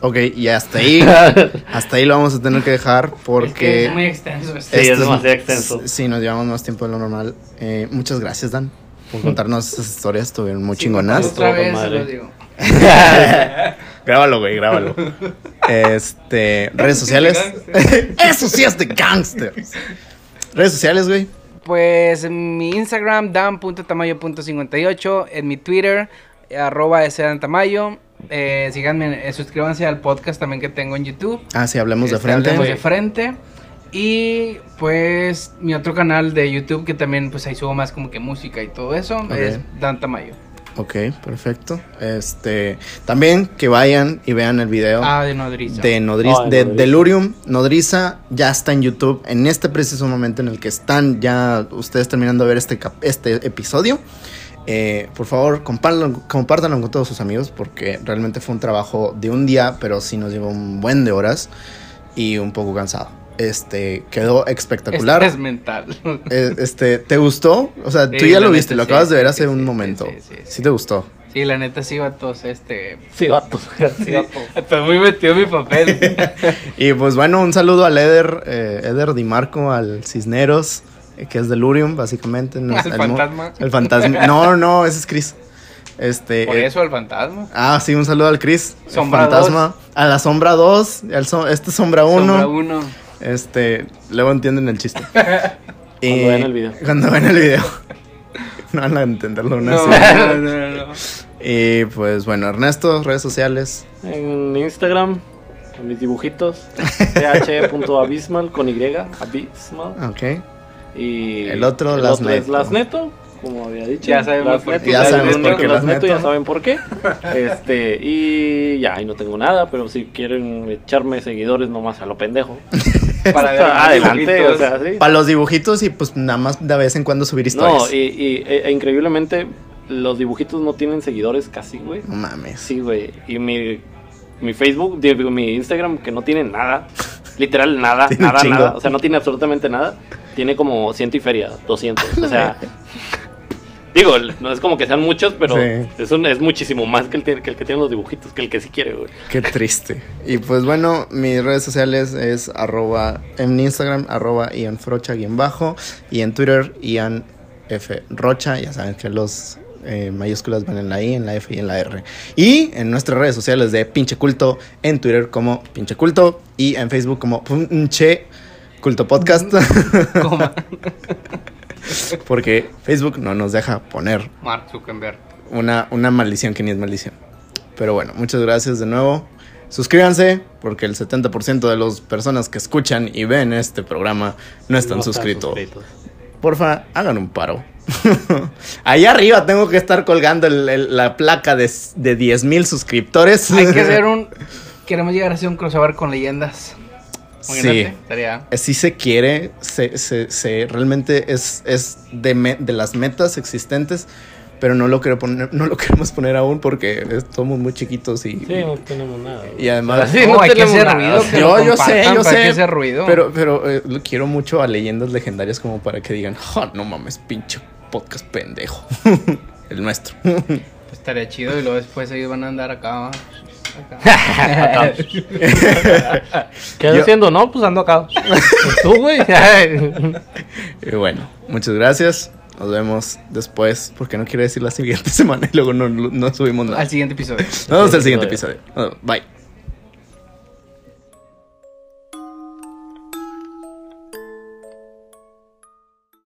Ok, y hasta ahí, hasta ahí lo vamos a tener que dejar es que porque es muy extenso esto. Sí, es esto demasiado extenso. Sí, nos llevamos más tiempo de lo normal. Eh, muchas gracias, Dan, por contarnos esas historias, estuvieron muy Sí, chingonas. Otra vez se lo digo. Grábalo, güey, grábalo. Este, redes sociales. Eso sí es de gangsters. Redes sociales, güey. Pues en mi Instagram, dan.tamayo.58. En mi Twitter, arroba tamayo. Eh, síganme, eh, suscríbanse al podcast también que tengo en YouTube. Ah, sí, hablemos de Este, frente. Hablemos de frente. Y pues mi otro canal de YouTube que también pues ahí subo más como que música y todo eso es Dan Tamayo. Ok, perfecto. Este, también que vayan y vean el video Ah, de Nodriza. de Nodriza, Ah, de de Nodriza. Delurium. Nodriza ya está en YouTube en este preciso momento en el que están ya ustedes terminando de ver este, este episodio. Eh, por favor, compártanlo, compártanlo con todos sus amigos porque realmente fue un trabajo de un día, pero sí nos llevó un buen de horas y un poco cansado. Este, quedó espectacular. Es mental. Eh, Este, ¿te gustó? O sea, tú Sí, ya la lo viste, neta lo sí, acabas de ver sí, hace sí, un sí, momento. sí, Sí, sí, sí. te gustó. Sí, la neta sí, vatos, este... Sí, vato. Sí, vato. Estoy muy metido en mi papel. Y pues bueno, un saludo al Eder, eh, Eder Di Marco, al Cisneros, eh, que es del Urium, básicamente. no el mo- fantasma. El fantasma. No, no, ese es Chris. Este. Por eh, eso al fantasma. Ah, sí, un saludo al Chris. el Sombra fantasma. A la sombra 2, al so- este sombra 1. Sombra uno. Este, luego entienden el chiste. Cuando vean el video. Cuando ven el video. no van a entenderlo una No, no, no, no. Y pues bueno, Ernesto, redes sociales. En Instagram, con mis dibujitos. th.abismal con Y, abismal. Ok. Y El otro, el Las otro es Neto. Las Neto, como había dicho. Ya sabemos por qué. Saben por qué Las Neto, ya saben por qué. Este, y ya, ahí no tengo nada, pero si quieren echarme seguidores nomás a lo pendejo. Para ver adelante, o sea, sí. Para los dibujitos y pues nada más de vez en cuando subir historias. No, y, y- e- e increíblemente los dibujitos no tienen seguidores casi, güey. No mames. Sí, güey. Y mi, mi Facebook, digo, mi Instagram, que no tiene nada. Literal, nada, Tiene nada, nada. O sea, no tiene absolutamente nada. Tiene como ciento y feria, 200. O sea, digo, no es como que sean muchos, pero Sí. es, un- es muchísimo más que el, que el que tiene los dibujitos, que el que sí quiere, güey. Qué triste. Y pues bueno, mis redes sociales es arroba en Instagram, arroba Ian Frocha bajo y en Twitter Ian F Rocha. Ya saben que los eh, mayúsculas van en la I, en la F y en la R. Y en nuestras redes sociales de Pinche Culto, en Twitter como Pinche Culto y en Facebook como Pinche Culto Podcast. Coma. Porque Facebook no nos deja poner Mark Zuckerberg. una, una maldición que ni es maldición. Pero bueno, muchas gracias de nuevo. Suscríbanse, porque el 70% de las personas que escuchan y ven este programa no están No suscritos. suscritos. Porfa, hagan un paro. Allá arriba tengo que estar colgando el- el- la placa de, de 10 mil suscriptores. Hay que hacer un. Queremos llegar a hacer un crossover con leyendas. Sí. Imagínate, Estaría. Eh, Sí se quiere, se, se- se- realmente es, es de, me- de las metas existentes, pero no lo, quiero poner, no lo queremos poner aún porque somos muy chiquitos y, Sí, no tenemos nada. y además... Sí, no, no hay que hacer ruido. que Yo, yo sé, yo que sé. hacer ruido. Pero, pero eh, lo quiero mucho a leyendas legendarias como para que digan, "Ja, no mames, pinche podcast pendejo. El nuestro. Pues estaría chido y luego después ellos van a andar acá. acá. ¿Qué haciendo? No, pues ando acá. ¿Tú, güey? y bueno, muchas gracias. Nos vemos después, porque no quiero decir la siguiente semana y luego no, no subimos nada. Al siguiente episodio. Nos vemos el siguiente episodio. Bye.